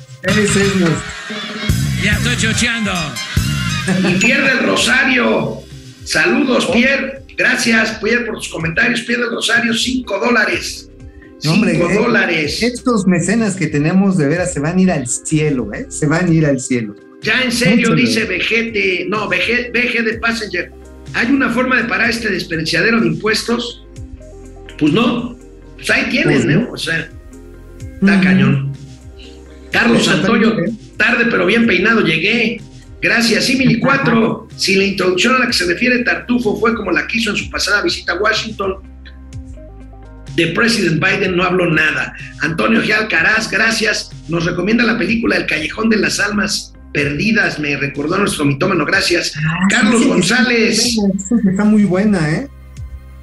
Ya estoy chocheando. Y pierde el Rosario. Saludos, Pierre. Gracias, Pierre, por tus comentarios. Pierde el Rosario, 5 dólares. 5 hombre, dólares. Estos mecenas que tenemos de veras se van a ir al cielo, ¿eh? Se van a ir al cielo. Ya en serio, Mucho dice Vegete, no, Vege, Veje de Passenger. ¿Hay una forma de parar este desperdiciadero de impuestos? Pues no. Pues ahí tienen, pues, ¿no? O sea, está cañón. Carlos Santoyo, tarde pero bien peinado, llegué. Gracias. Simili 4, si la introducción a la que se refiere Tartufo fue como la quiso en su pasada visita a Washington, de President Biden no habló nada. Antonio G. Alcaraz, gracias. Nos recomienda la película El Callejón de las Almas perdidas, me recordó nuestro mitómano, gracias. Ah, Carlos sí, González. Sí, está muy buena, ¿eh?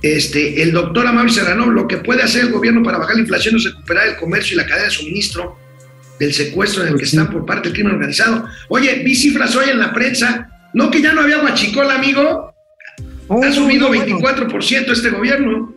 Este, el doctor Amable Serrano, lo que puede hacer el gobierno para bajar la inflación es recuperar el comercio y la cadena de suministro del secuestro en el que están por parte del crimen organizado. Oye, vi cifras hoy en la prensa, ¿no que ya no había guachicola, amigo? Oh, ha subido no, 24% este gobierno.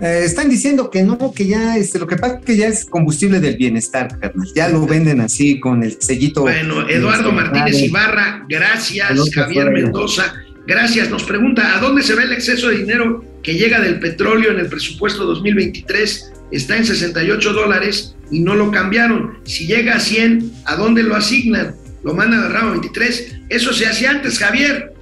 Eh, están diciendo que no, que ya este, lo que pasa es que ya es combustible del bienestar, carnal. Ya lo venden así con el sellito. Bueno, Eduardo Martínez Ibarra, gracias. Javier Mendoza, gracias. Nos pregunta, ¿a dónde se ve el exceso de dinero que llega del petróleo en el presupuesto 2023? Está en 68 dólares y no lo cambiaron. Si llega a 100, ¿a dónde lo asignan? Lo mandan al ramo 23. Eso se hacía antes, Javier.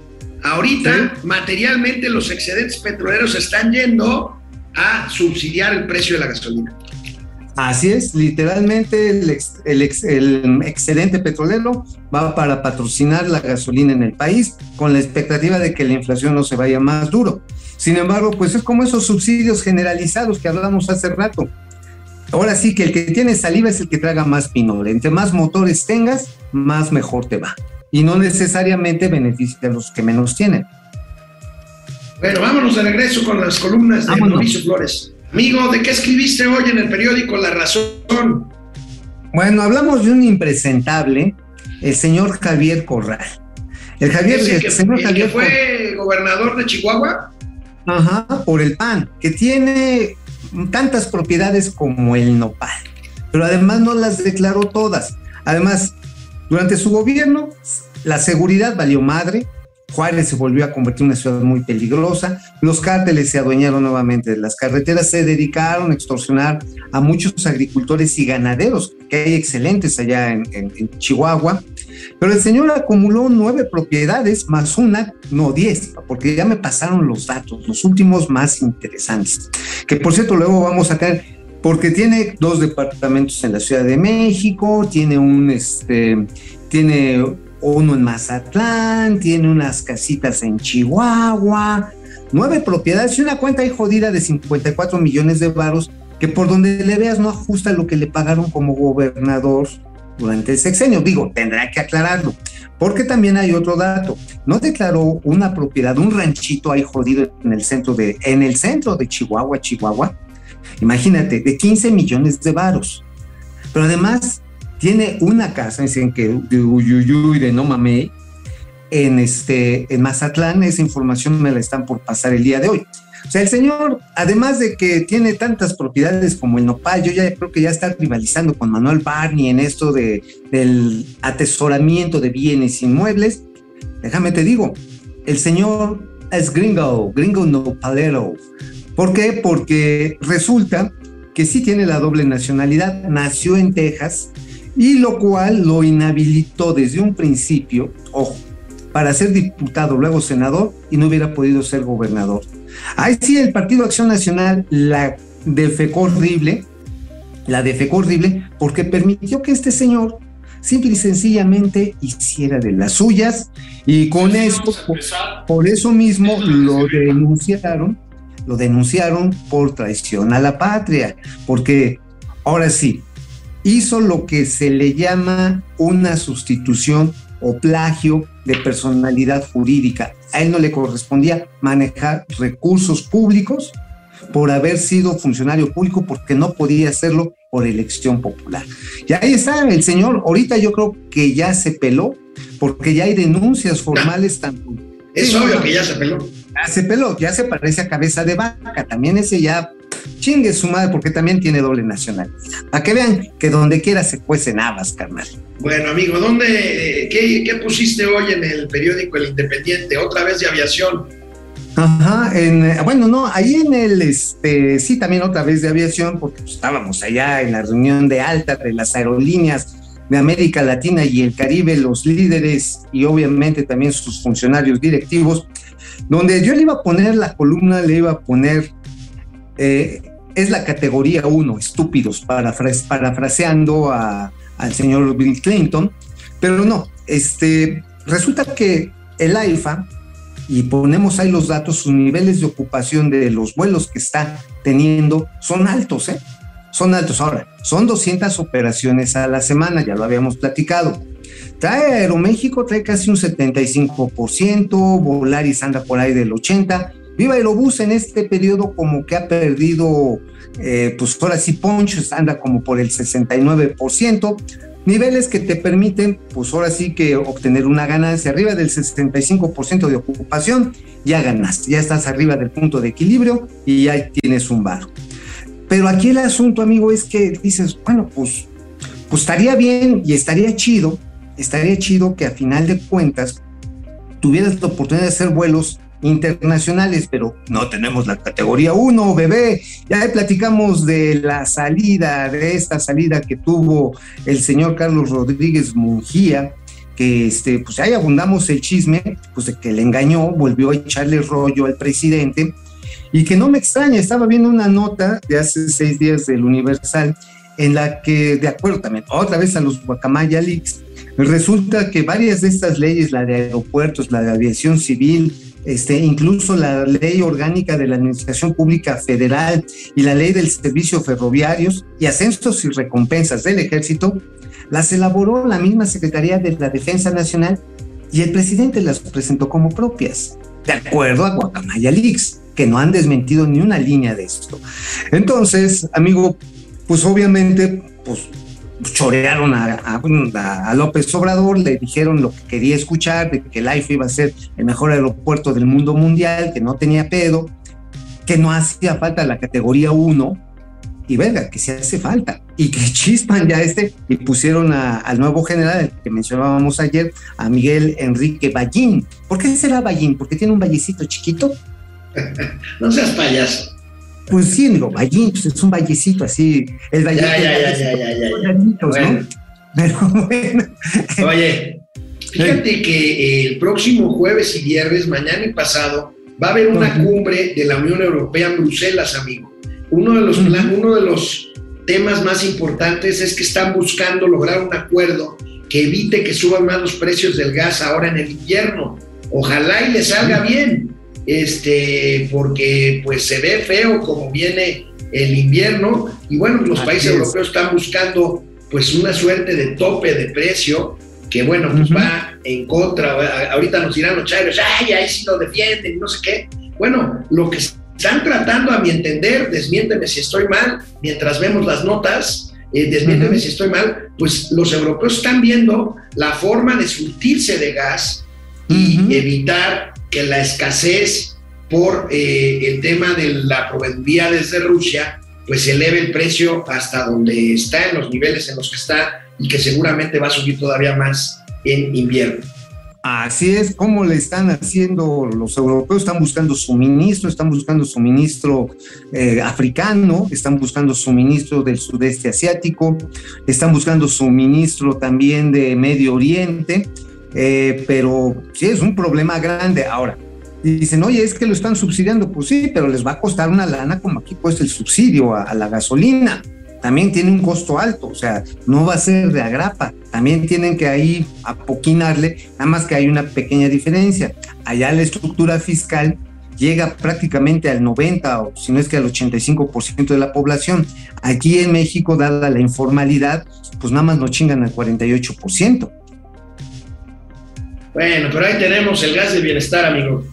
Ahorita, ¿Sí? materialmente, los excedentes petroleros están yendo a subsidiar el precio de la gasolina. Así es, literalmente el, el, ex, el, excedente petrolero va para patrocinar la gasolina en el país con la expectativa de que la inflación no se vaya más duro. Sin embargo, pues es como esos subsidios generalizados que hablamos hace rato. Ahora sí que el que tiene saliva es el que traga más pinole. Entre más motores tengas, más mejor te va. Y no necesariamente beneficia a los que menos tienen. Bueno, vámonos de regreso con las columnas de Mauricio Flores. Amigo, ¿de qué escribiste hoy en el periódico La Razón? Bueno, hablamos de un impresentable, el señor Javier Corral. El Javier, ¿Ese que, el señor el Javier que fue gobernador de Chihuahua. Ajá, por el PAN, que tiene tantas propiedades como el nopal, pero además no las declaró todas. Además, durante su gobierno, la seguridad valió madre, Juárez se volvió a convertir en una ciudad muy peligrosa, los cárteles se adueñaron nuevamente de las carreteras, se dedicaron a extorsionar a muchos agricultores y ganaderos, que hay excelentes allá en, en, Chihuahua, pero el señor acumuló nueve propiedades más una, no diez, porque ya me pasaron los datos, los últimos más interesantes, que por cierto luego vamos a caer, porque tiene dos departamentos en la Ciudad de México, tiene un, este, tiene uno en Mazatlán, tiene unas casitas en Chihuahua, nueve propiedades y una cuenta ahí jodida de 54 millones de varos que por donde le veas no ajusta lo que le pagaron como gobernador durante el sexenio. Digo, tendrá que aclararlo. Porque también hay otro dato. No declaró una propiedad, un ranchito ahí jodido en el centro de, en el centro de Chihuahua, Chihuahua. Imagínate, de 15 millones de varos. Pero además tiene una casa, dicen que de Uyuyuy, de no mame, en, este, en Mazatlán. Esa información me la están por pasar el día de hoy. O sea, el señor, además de que tiene tantas propiedades como el nopal, yo ya creo que ya está rivalizando con Manuel Barney en esto de, del atesoramiento de bienes inmuebles. Déjame te digo, el señor es gringo, gringo nopalero. ¿Por qué? Porque resulta que sí tiene la doble nacionalidad, nació en Texas y lo cual lo inhabilitó desde un principio, ojo, para ser diputado, luego senador y no hubiera podido ser gobernador. Ahí sí, el Partido Acción Nacional la defecó horrible, la defecó horrible porque permitió que este señor simple y sencillamente hiciera de las suyas y con esto, por, por eso mismo lo denunciaron, lo denunciaron por traición a la patria, porque ahora sí, hizo lo que se le llama una sustitución o plagio de personalidad jurídica. A él no le correspondía manejar recursos públicos por haber sido funcionario público porque no podía hacerlo por elección popular. Y ahí está el señor, ahorita yo creo que ya se peló porque ya hay denuncias formales tanto. Es Sí, obvio no, que ya se peló. Ya se peló, ya se parece a cabeza de vaca, también ese ya chingue su madre porque también tiene doble nacional. Para que vean que donde quiera se cuecen habas, carnal. Bueno, amigo, ¿dónde, qué, qué pusiste hoy en el periódico El Independiente? Otra vez de aviación. Ajá, en, eh, bueno, no, ahí en el, este, sí, también otra vez de aviación, porque pues, estábamos allá en la reunión de alta de las aerolíneas de América Latina y el Caribe, los líderes y obviamente también sus funcionarios directivos, donde yo le iba a poner la columna, le iba a poner, eh, es la categoría 1, estúpidos, parafra- parafraseando al señor Bill Clinton, pero no, este, resulta que el AIFA, y ponemos ahí los datos, sus niveles de ocupación de los vuelos que está teniendo son altos, ¿eh? Son altos. Ahora, son 200 operaciones a la semana, ya lo habíamos platicado. Trae Aeroméxico, trae casi un 75%, Volaris anda por ahí del 80%. Viva Aerobús en este periodo como que ha perdido, eh, pues ahora sí, Ponchos anda como por el 69%. Niveles que te permiten, pues ahora sí que obtener una ganancia arriba del 65% de ocupación, ya ganaste, ya estás arriba del punto de equilibrio y ya tienes un bar. Pero aquí el asunto, amigo, es que dices, bueno, pues, pues estaría bien y estaría chido, estaría chido que a final de cuentas tuvieras la oportunidad de hacer vuelos internacionales, pero no tenemos la categoría 1, bebé. Ya platicamos de la salida, de esta salida que tuvo el señor Carlos Rodríguez Mungía, que este, pues ahí abundamos el chisme, pues de que le engañó, volvió a echarle rollo al presidente, y que no me extraña, estaba viendo una nota de hace seis días del Universal, en la que, de acuerdo también, otra vez a los Guacamaya Leaks, resulta que varias de estas leyes, la de aeropuertos, la de aviación civil, este, incluso la ley orgánica de la Administración Pública Federal y la ley del servicio ferroviarios y ascensos y recompensas del ejército, las elaboró la misma Secretaría de la Defensa Nacional y el presidente las presentó como propias, de acuerdo a Guacamaya Leaks, que no han desmentido ni una línea de esto. Entonces, amigo, pues obviamente, pues chorearon a, a, a, López Obrador, le dijeron lo que quería escuchar, de que el AIFA iba a ser el mejor aeropuerto del mundo mundial, que no tenía pedo, que no hacía falta la categoría 1, y verga, que se hace falta, y que chispan ya este, y pusieron a, al nuevo general, el que mencionábamos ayer, a Miguel Enrique Ballín. ¿Por qué será Ballín? ¿Porque tiene un vallecito chiquito? no seas payaso. Pues sí, digo, Ballín, pues es un vallecito así. El vallecito. Ya. Pero bueno. Oye, fíjate que el próximo jueves y viernes, mañana y pasado, va a haber una cumbre de la Unión Europea en Bruselas, amigo. Uno de los, uno de los temas más importantes es que están buscando lograr un acuerdo que evite que suban más los precios del gas ahora en el invierno. Ojalá y le salga bien, este, porque pues se ve feo como viene el invierno y bueno, los Así países es. europeos están buscando pues una suerte de tope de precio que bueno, pues va en contra, ahorita nos dirán los chairos, ay, ahí sí lo defienden, no sé qué. Bueno, lo que están tratando, a mi entender, desmiénteme si estoy mal, mientras vemos las notas, eh, desmiénteme si estoy mal, pues los europeos están viendo la forma de surtirse de gas y evitar que la escasez por eh, el tema de la proveeduría desde Rusia, pues eleve el precio hasta donde está, en los niveles en los que está, y que seguramente va a subir todavía más en invierno. Así es como le están haciendo los europeos, están buscando suministro, están buscando suministro eh, africano, están buscando suministro del sudeste asiático, están buscando suministro también de Medio Oriente, eh, pero sí es un problema grande. Ahora, dicen, oye, es que lo están subsidiando, pues sí, pero les va a costar una lana como aquí cuesta el subsidio a la gasolina también tiene un costo alto, o sea, no va a ser de agrapa, también tienen que ahí apoquinarle, nada más que hay una pequeña diferencia. Allá la estructura fiscal llega prácticamente al 90 o si no es que al 85% de la población. Aquí en México, dada la informalidad, pues nada más nos chingan al 48%. Bueno, pero ahí tenemos el gas del bienestar, amigo.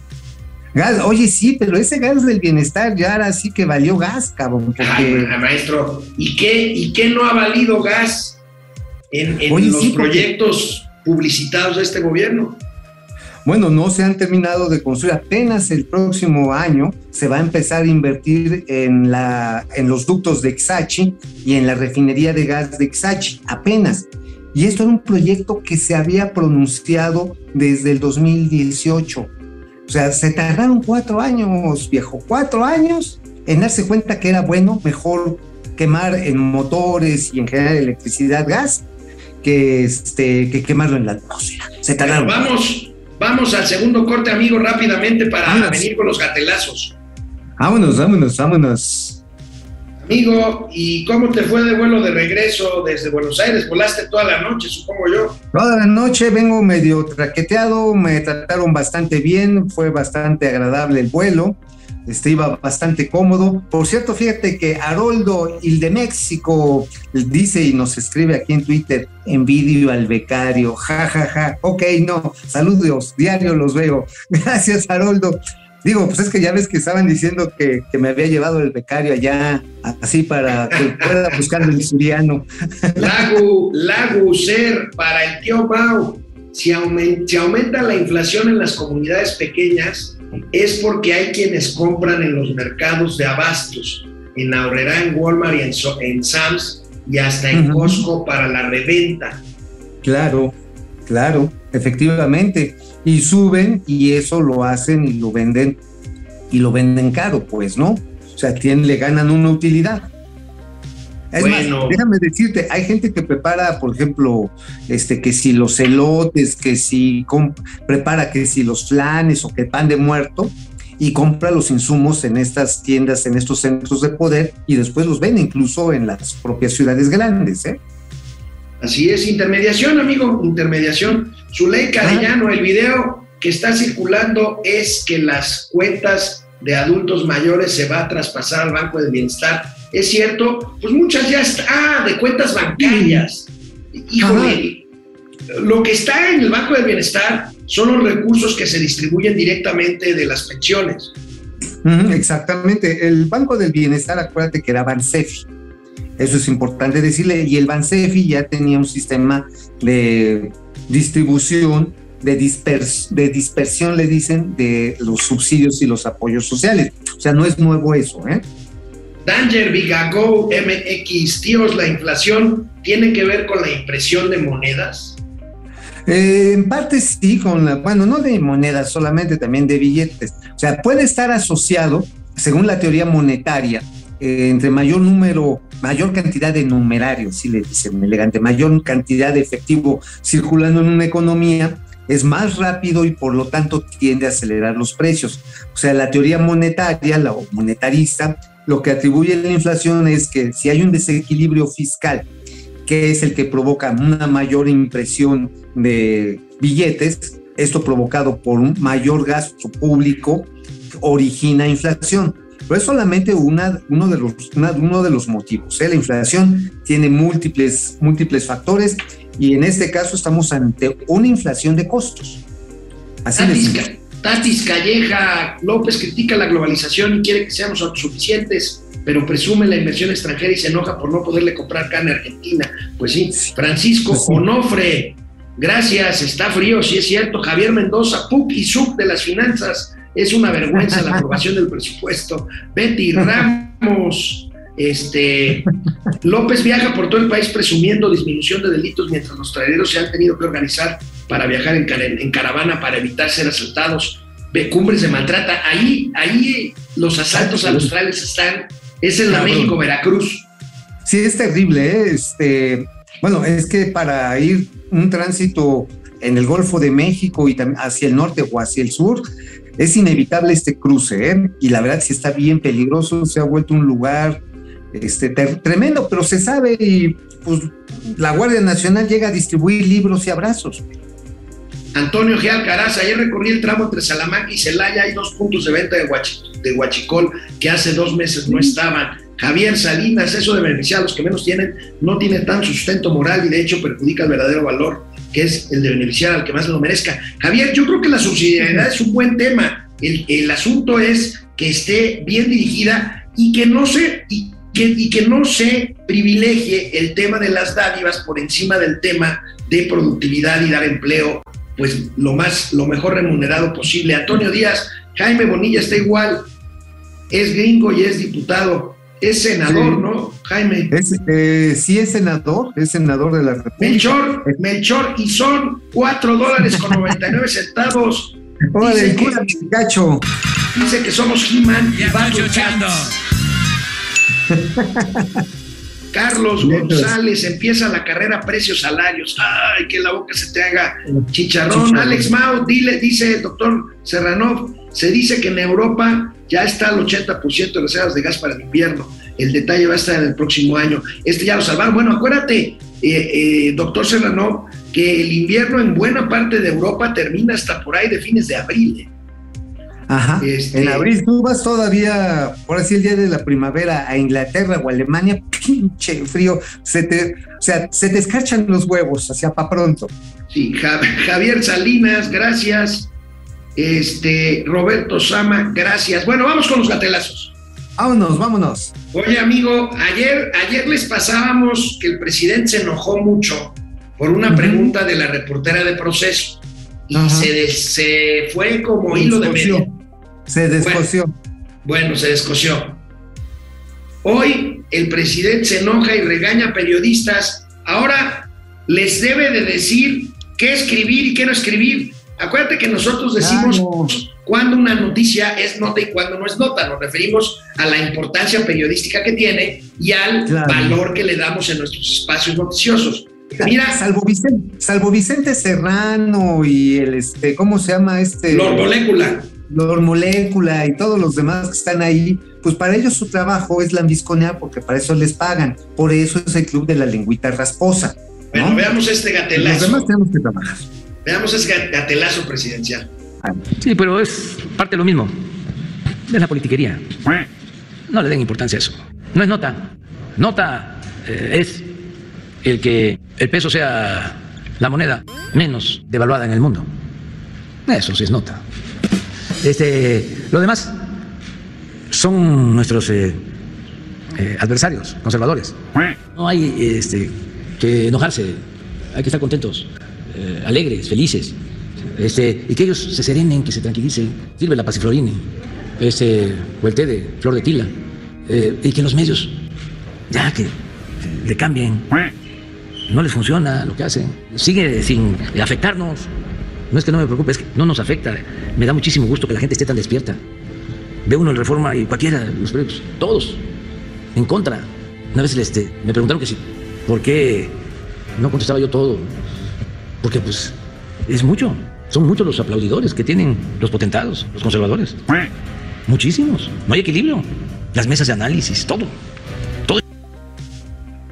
Gas, oye, sí, pero ese gas del bienestar ya ahora sí que valió gas, cabrón. Porque... Maestro, ¿y qué, ¿y qué no ha valido gas en, los proyectos publicitados de este gobierno? Bueno, no se han terminado de construir. Apenas el próximo año se va a empezar a invertir en, la, en los ductos de Exachi y en la refinería de gas de Exachi. Apenas. Y esto era un proyecto que se había pronunciado desde el 2018 o sea, se tardaron cuatro años, viejo, cuatro años en darse cuenta que era bueno, mejor quemar en motores y en general electricidad, gas, que, este, que quemarlo en la atmósfera. Se tardaron. vamos, vamos al segundo corte, amigo, rápidamente para venir con los gatelazos. Vámonos, vámonos, vámonos. Amigo, ¿y cómo te fue de vuelo de regreso desde Buenos Aires? Volaste toda la noche, supongo yo. Toda la noche vengo medio traqueteado, me trataron bastante bien, fue bastante agradable el vuelo, este, iba bastante cómodo. Por cierto, fíjate que Haroldo, México, dice y nos escribe aquí en Twitter, envidio al becario, jajaja, ja, ja. ok, no, saludos, diario los veo. Gracias, Haroldo. Digo, pues es que ya ves que estaban diciendo que, me había llevado el becario allá, así para que pueda buscar el suriano. Lagu, Lagu, ser, para el tío Mau, si, aumenta la inflación en las comunidades pequeñas, es porque hay quienes compran en los mercados de abastos, en Aurrera, en Walmart y en, en Sams y hasta en Costco para la reventa. Claro, claro, efectivamente y suben y eso lo hacen y lo venden y lo venden caro, pues, ¿no? O sea, tienen, le ganan una utilidad. Es más, déjame decirte, hay gente que prepara, por ejemplo, este, que si los elotes, que si prepara que si los flanes o que pan de muerto y compra los insumos en estas tiendas, en estos centros de poder y después los vende incluso en las propias ciudades grandes, ¿eh? Así es, intermediación, amigo, intermediación. ley Arellano, el video que está circulando es que las cuentas de adultos mayores se va a traspasar al Banco del Bienestar. ¿Es cierto? Pues muchas ya están, ah, de cuentas bancarias. Híjole, lo que está en el Banco del Bienestar son los recursos que se distribuyen directamente de las pensiones. Exactamente. El Banco del Bienestar, acuérdate que era Bansefi eso es importante decirle. Y el Bansefi ya tenía un sistema de distribución, de, de dispersión, le dicen, de los subsidios y los apoyos sociales. O sea, no es nuevo eso, ¿eh? Danger, Vigago, MX, tíos, la inflación tiene que ver con la impresión de monedas. Eh, en parte sí, con la, bueno, no de monedas solamente, también de billetes. O sea, puede estar asociado, según la teoría monetaria, entre mayor número, mayor cantidad de numerarios, si le dicen elegante, mayor cantidad de efectivo circulando en una economía, es más rápido y por lo tanto tiende a acelerar los precios. O sea, la teoría monetaria, la monetarista, lo que atribuye la inflación es que si hay un desequilibrio fiscal, que es el que provoca una mayor impresión de billetes, esto provocado por un mayor gasto público, origina inflación pero es solamente una, uno, de los, una- uno de los motivos. ¿eh? La inflación tiene múltiples, múltiples factores y en este caso estamos ante una inflación de costos. Así Tatis, Tatis Calleja López critica la globalización y quiere que seamos autosuficientes, pero presume la inversión extranjera y se enoja por no poderle comprar carne a Argentina. Pues sí, Francisco Pues sí. Onofre, gracias, está frío, sí es cierto. Javier Mendoza, PUC y SUB de las finanzas, es una vergüenza la aprobación del presupuesto. Betty Ramos, este, López viaja por todo el país presumiendo disminución de delitos mientras los traileros se han tenido que organizar para viajar en, cara- en caravana para evitar ser asaltados. Ve, Cumbres de maltrata. Ahí, ahí los asaltos a los trailers están. Es en la. México-Veracruz. Sí, es terrible. ¿eh? Este, bueno, es que para ir un tránsito en el Golfo de México y también hacia el norte o hacia el sur, es inevitable este cruce. ¿eh? Y la verdad sí está bien peligroso, se ha vuelto un lugar este, tremendo, pero se sabe y pues la Guardia Nacional llega a distribuir libros y abrazos. Antonio G. Alcaraz, ayer recorrí el tramo entre Salamanca y Celaya. Hay dos puntos de venta de, de Huachicol que hace dos meses no estaban. Javier Salinas, eso de beneficiar a los que menos tienen, no tiene tan sustento moral y de hecho perjudica el verdadero valor, que es el de beneficiar al que más lo merezca. Javier, yo creo que la subsidiariedad es un buen tema. El, el asunto es que esté bien dirigida y que no se. y que, y que no se privilegie el tema de las dádivas por encima del tema de productividad y dar empleo pues lo más, lo mejor remunerado posible. Antonio Díaz, Jaime Bonilla está igual, es gringo y es diputado, es senador, Sí. ¿no? Jaime. Es, eh, sí es senador, es senador de la República. Melchor, Melchor, y son cuatro dólares con 99 centavos. Órale, Dice que- cacho. Dice que somos He-Man y Carlos. González, empieza la carrera precios salarios. Ay, que la boca se te haga chicharrón. Chicharrón. Alex Mao, dile, dice el doctor Serranov, se dice que en Europa ya está el 80% de reservas de gas para el invierno. El detalle va a estar en el próximo año. Este ya lo salvaron. Bueno, acuérdate, eh, eh, doctor Serranov, que el invierno en buena parte de Europa termina hasta por ahí de fines de abril. ¿eh? Ajá. Este- En abril tú vas todavía, por así el día de la primavera, a Inglaterra o Alemania, pinche frío, se te, o sea, se te escarchan los huevos hacia pa' pronto. Sí, Ja- Javier Salinas, gracias. Este, Roberto Sama, gracias. Bueno, vamos con los gatelazos. Vámonos, vámonos. Oye, amigo, ayer, ayer les pasábamos que el presidente se enojó mucho por una pregunta de la reportera de proceso y se, fue como hilo de media. Se descoció. Bueno, se descoció. Hoy el presidente se enoja y regaña a periodistas. Ahora les debe de decir qué escribir y qué no escribir. Acuérdate que nosotros decimos Claro. cuando una noticia es nota y cuando no es nota. Nos referimos a la importancia periodística que tiene y al Claro. valor que le damos en nuestros espacios noticiosos. Mira, salvo Vicente, salvo Vicente Serrano y el este, ¿cómo se llama este? Lord Molécula. Lord Molécula y todos los demás que están ahí, pues para ellos su trabajo es lambisconear porque para eso les pagan. Por eso es el club de la lengüita rasposa. Bueno, ¿no? veamos este Los gatelazo. demás tenemos que trabajar. Veamos este gatelazo presidencial. Sí, pero es parte de lo mismo. Es la politiquería. No le den importancia a eso. No es nota. Nota eh, es el que el peso sea la moneda menos devaluada en el mundo. Eso sí es nota. Este, lo demás son nuestros eh, eh, adversarios, conservadores. No hay este, que enojarse, hay que estar contentos, eh, alegres, felices. Este, y que ellos se serenen, que se tranquilicen. Sirve la pasiflorina, este, o el té de flor de tila. Eh, y que los medios ya que le cambien. No les funciona lo que hacen. Sigue sin afectarnos. No es que no me preocupe, es que no nos afecta. Me da muchísimo gusto que la gente esté tan despierta. Ve uno en reforma y cualquiera, los periódicos, todos en contra. Una vez este, me preguntaron que sí, ¿por qué no contestaba yo todo? Porque pues es mucho. Son muchos los aplaudidores que tienen los potentados, los conservadores. Muchísimos. No hay equilibrio. Las mesas de análisis, todo. Todo.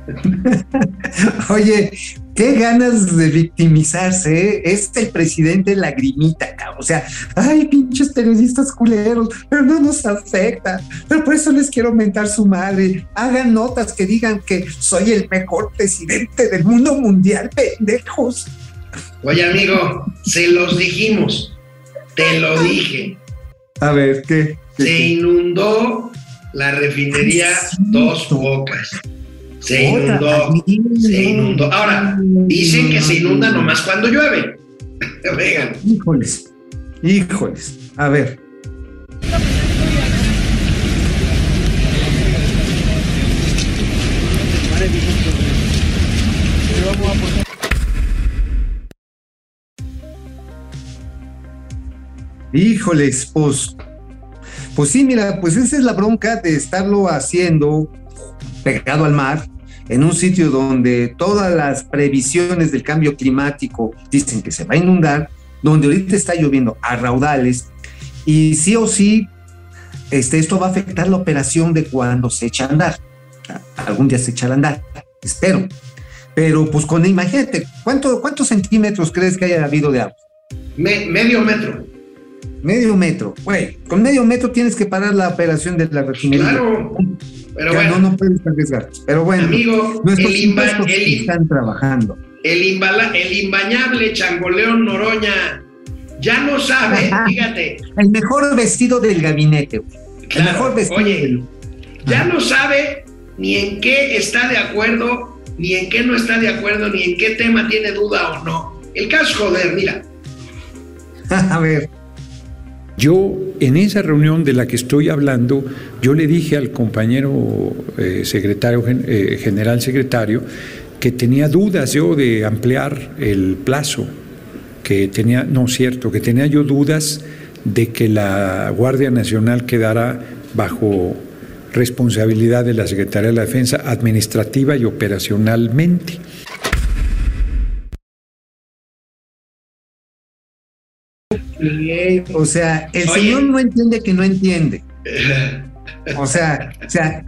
Oye, qué ganas de victimizarse, ¿eh? Es el presidente lagrimita, cabrón. O sea, ay, pinches periodistas culeros, pero no nos afecta. Pero por eso les quiero aumentar su madre. Hagan notas que digan que soy el mejor presidente del mundo mundial, pendejos. Oye, amigo, se los dijimos. Te lo dije. A ver, ¿qué? ¿Qué, Se inundó la refinería Dos Bocas. Se inundó. Se inundó. Ahora, dicen que se inunda nomás cuando llueve. Vengan. Híjoles, híjoles. A ver. Híjoles, pues, pues sí, mira, pues esa es la bronca de estarlo haciendo pegado al mar, en un sitio donde todas las previsiones del cambio climático dicen que se va a inundar, donde ahorita está lloviendo a raudales, y sí o sí, este, esto va a afectar la operación de cuando se echa a andar. Algún día se echará a andar, espero. Pero pues con, imagínate, ¿cuánto, ¿cuántos centímetros crees que haya habido de agua? Me- medio metro. Medio metro, güey. Con medio metro tienes que parar la operación de la refinería. Claro. Pero Ya bueno, no, no puedes arriesgar. Pero bueno, amigo, nuestros el, imba- impuestos el, están trabajando. el, imbala- el imbañable changoleón Noroña ya no sabe, fíjate, El mejor vestido del gabinete, güey. El mejor vestido. oye. del- ya no sabe ni en qué está de acuerdo, ni en qué no está de acuerdo, ni en qué tema tiene duda o no. El caso, joder, mira, A ver, Yo, en esa reunión de la que estoy hablando, yo le dije al compañero eh, secretario, eh, general secretario, que tenía dudas yo de ampliar el plazo, que tenía, no cierto, que tenía yo dudas de que la Guardia Nacional quedara bajo responsabilidad de la Secretaría de la Defensa administrativa y operacionalmente. O sea, el Oye. señor no entiende que no entiende. O sea, o sea,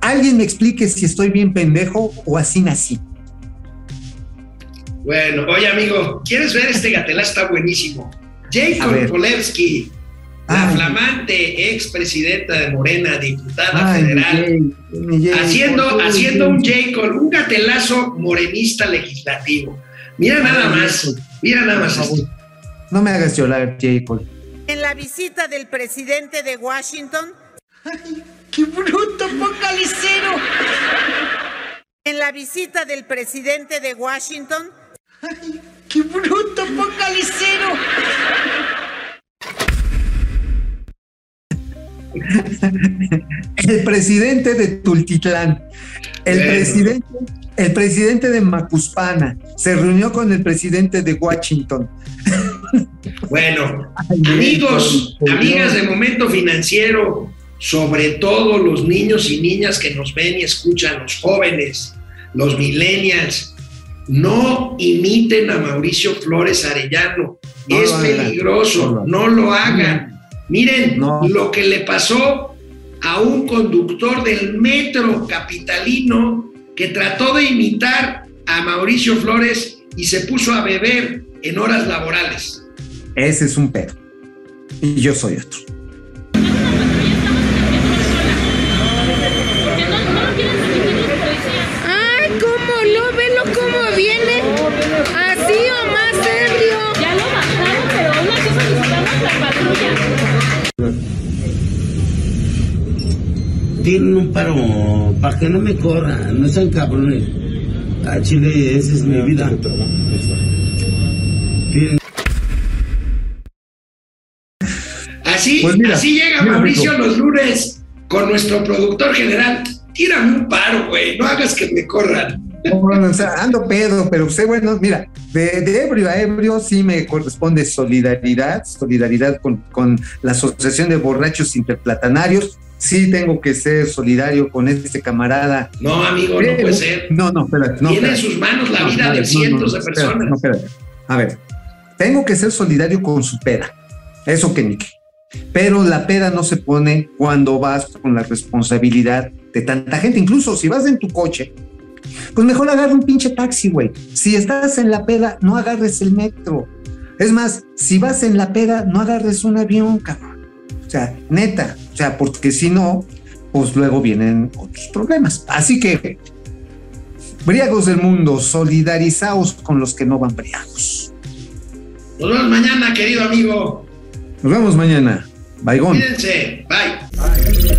alguien me explique si estoy bien pendejo o así nací. Bueno, oye amigo, ¿quieres ver este gatelazo? Está buenísimo. Jacob ver. Polewski, la Ay. flamante expresidenta de Morena, diputada Ay, federal, mi haciendo, haciendo un Jacob, un gatelazo morenista legislativo. Mira nada más, mira nada más esto. No me hagas llorar, Jacob. En la visita del presidente de Washington. ¡Qué bruto, focalicero! En la visita del presidente de Washington. ¡Qué bruto, focalicero! El presidente de Tultitlán, el presidente, el presidente de Macuspana, se reunió con el presidente de Washington. Bueno, amigos, amigas de Momento Financiero, sobre todo los niños y niñas que nos ven y escuchan, los jóvenes, los millennials, no imiten a Mauricio Flores Arellano. No es hagan. peligroso, No no lo hagan. Miren No. lo que le pasó a un conductor del metro capitalino que trató de imitar a Mauricio Flores y se puso a beber en horas laborales. Ese es un pedo. Y yo soy otro. ¡Ay, cómo lo! ¡Velo cómo viene! ¡Así o más ebrio! Ya lo bajaron, pero una cosa necesitamos la patrulla. Tienen un paro para que no me corran, no sean cabrones. A Chile, esa es mi vida. Así, Pues mira, así llega mira, Mauricio Rico. los lunes con nuestro productor general. Tírame un paro, güey. No hagas que me corran. No, bueno, o sea, ando pedo, pero usted, bueno, mira, de, de ebrio a ebrio sí me corresponde solidaridad, solidaridad con, con la Asociación de Borrachos Interplatanarios. Sí tengo que ser solidario con este camarada. No, amigo, no puede ser. No, no, espérate. No, Tiene en espérate. sus manos la vida de no, cientos no, de espérate, personas. no, espérate. A ver, tengo que ser solidario con su peda. Eso que ni. Pero la peda no se pone cuando vas con la responsabilidad de tanta gente. Incluso si vas en tu coche pues mejor agarra un pinche taxi, güey. Si estás en la peda, no agarres el metro. Es más, si vas en la peda, no agarres un avión, cabrón. O sea, neta. O sea, porque si no, pues luego vienen otros problemas. Así que, briagos del mundo, solidarizaos con los que no van briagos. Nos vemos mañana, querido amigo. Nos vemos mañana. Bye, Cuídense. Bye.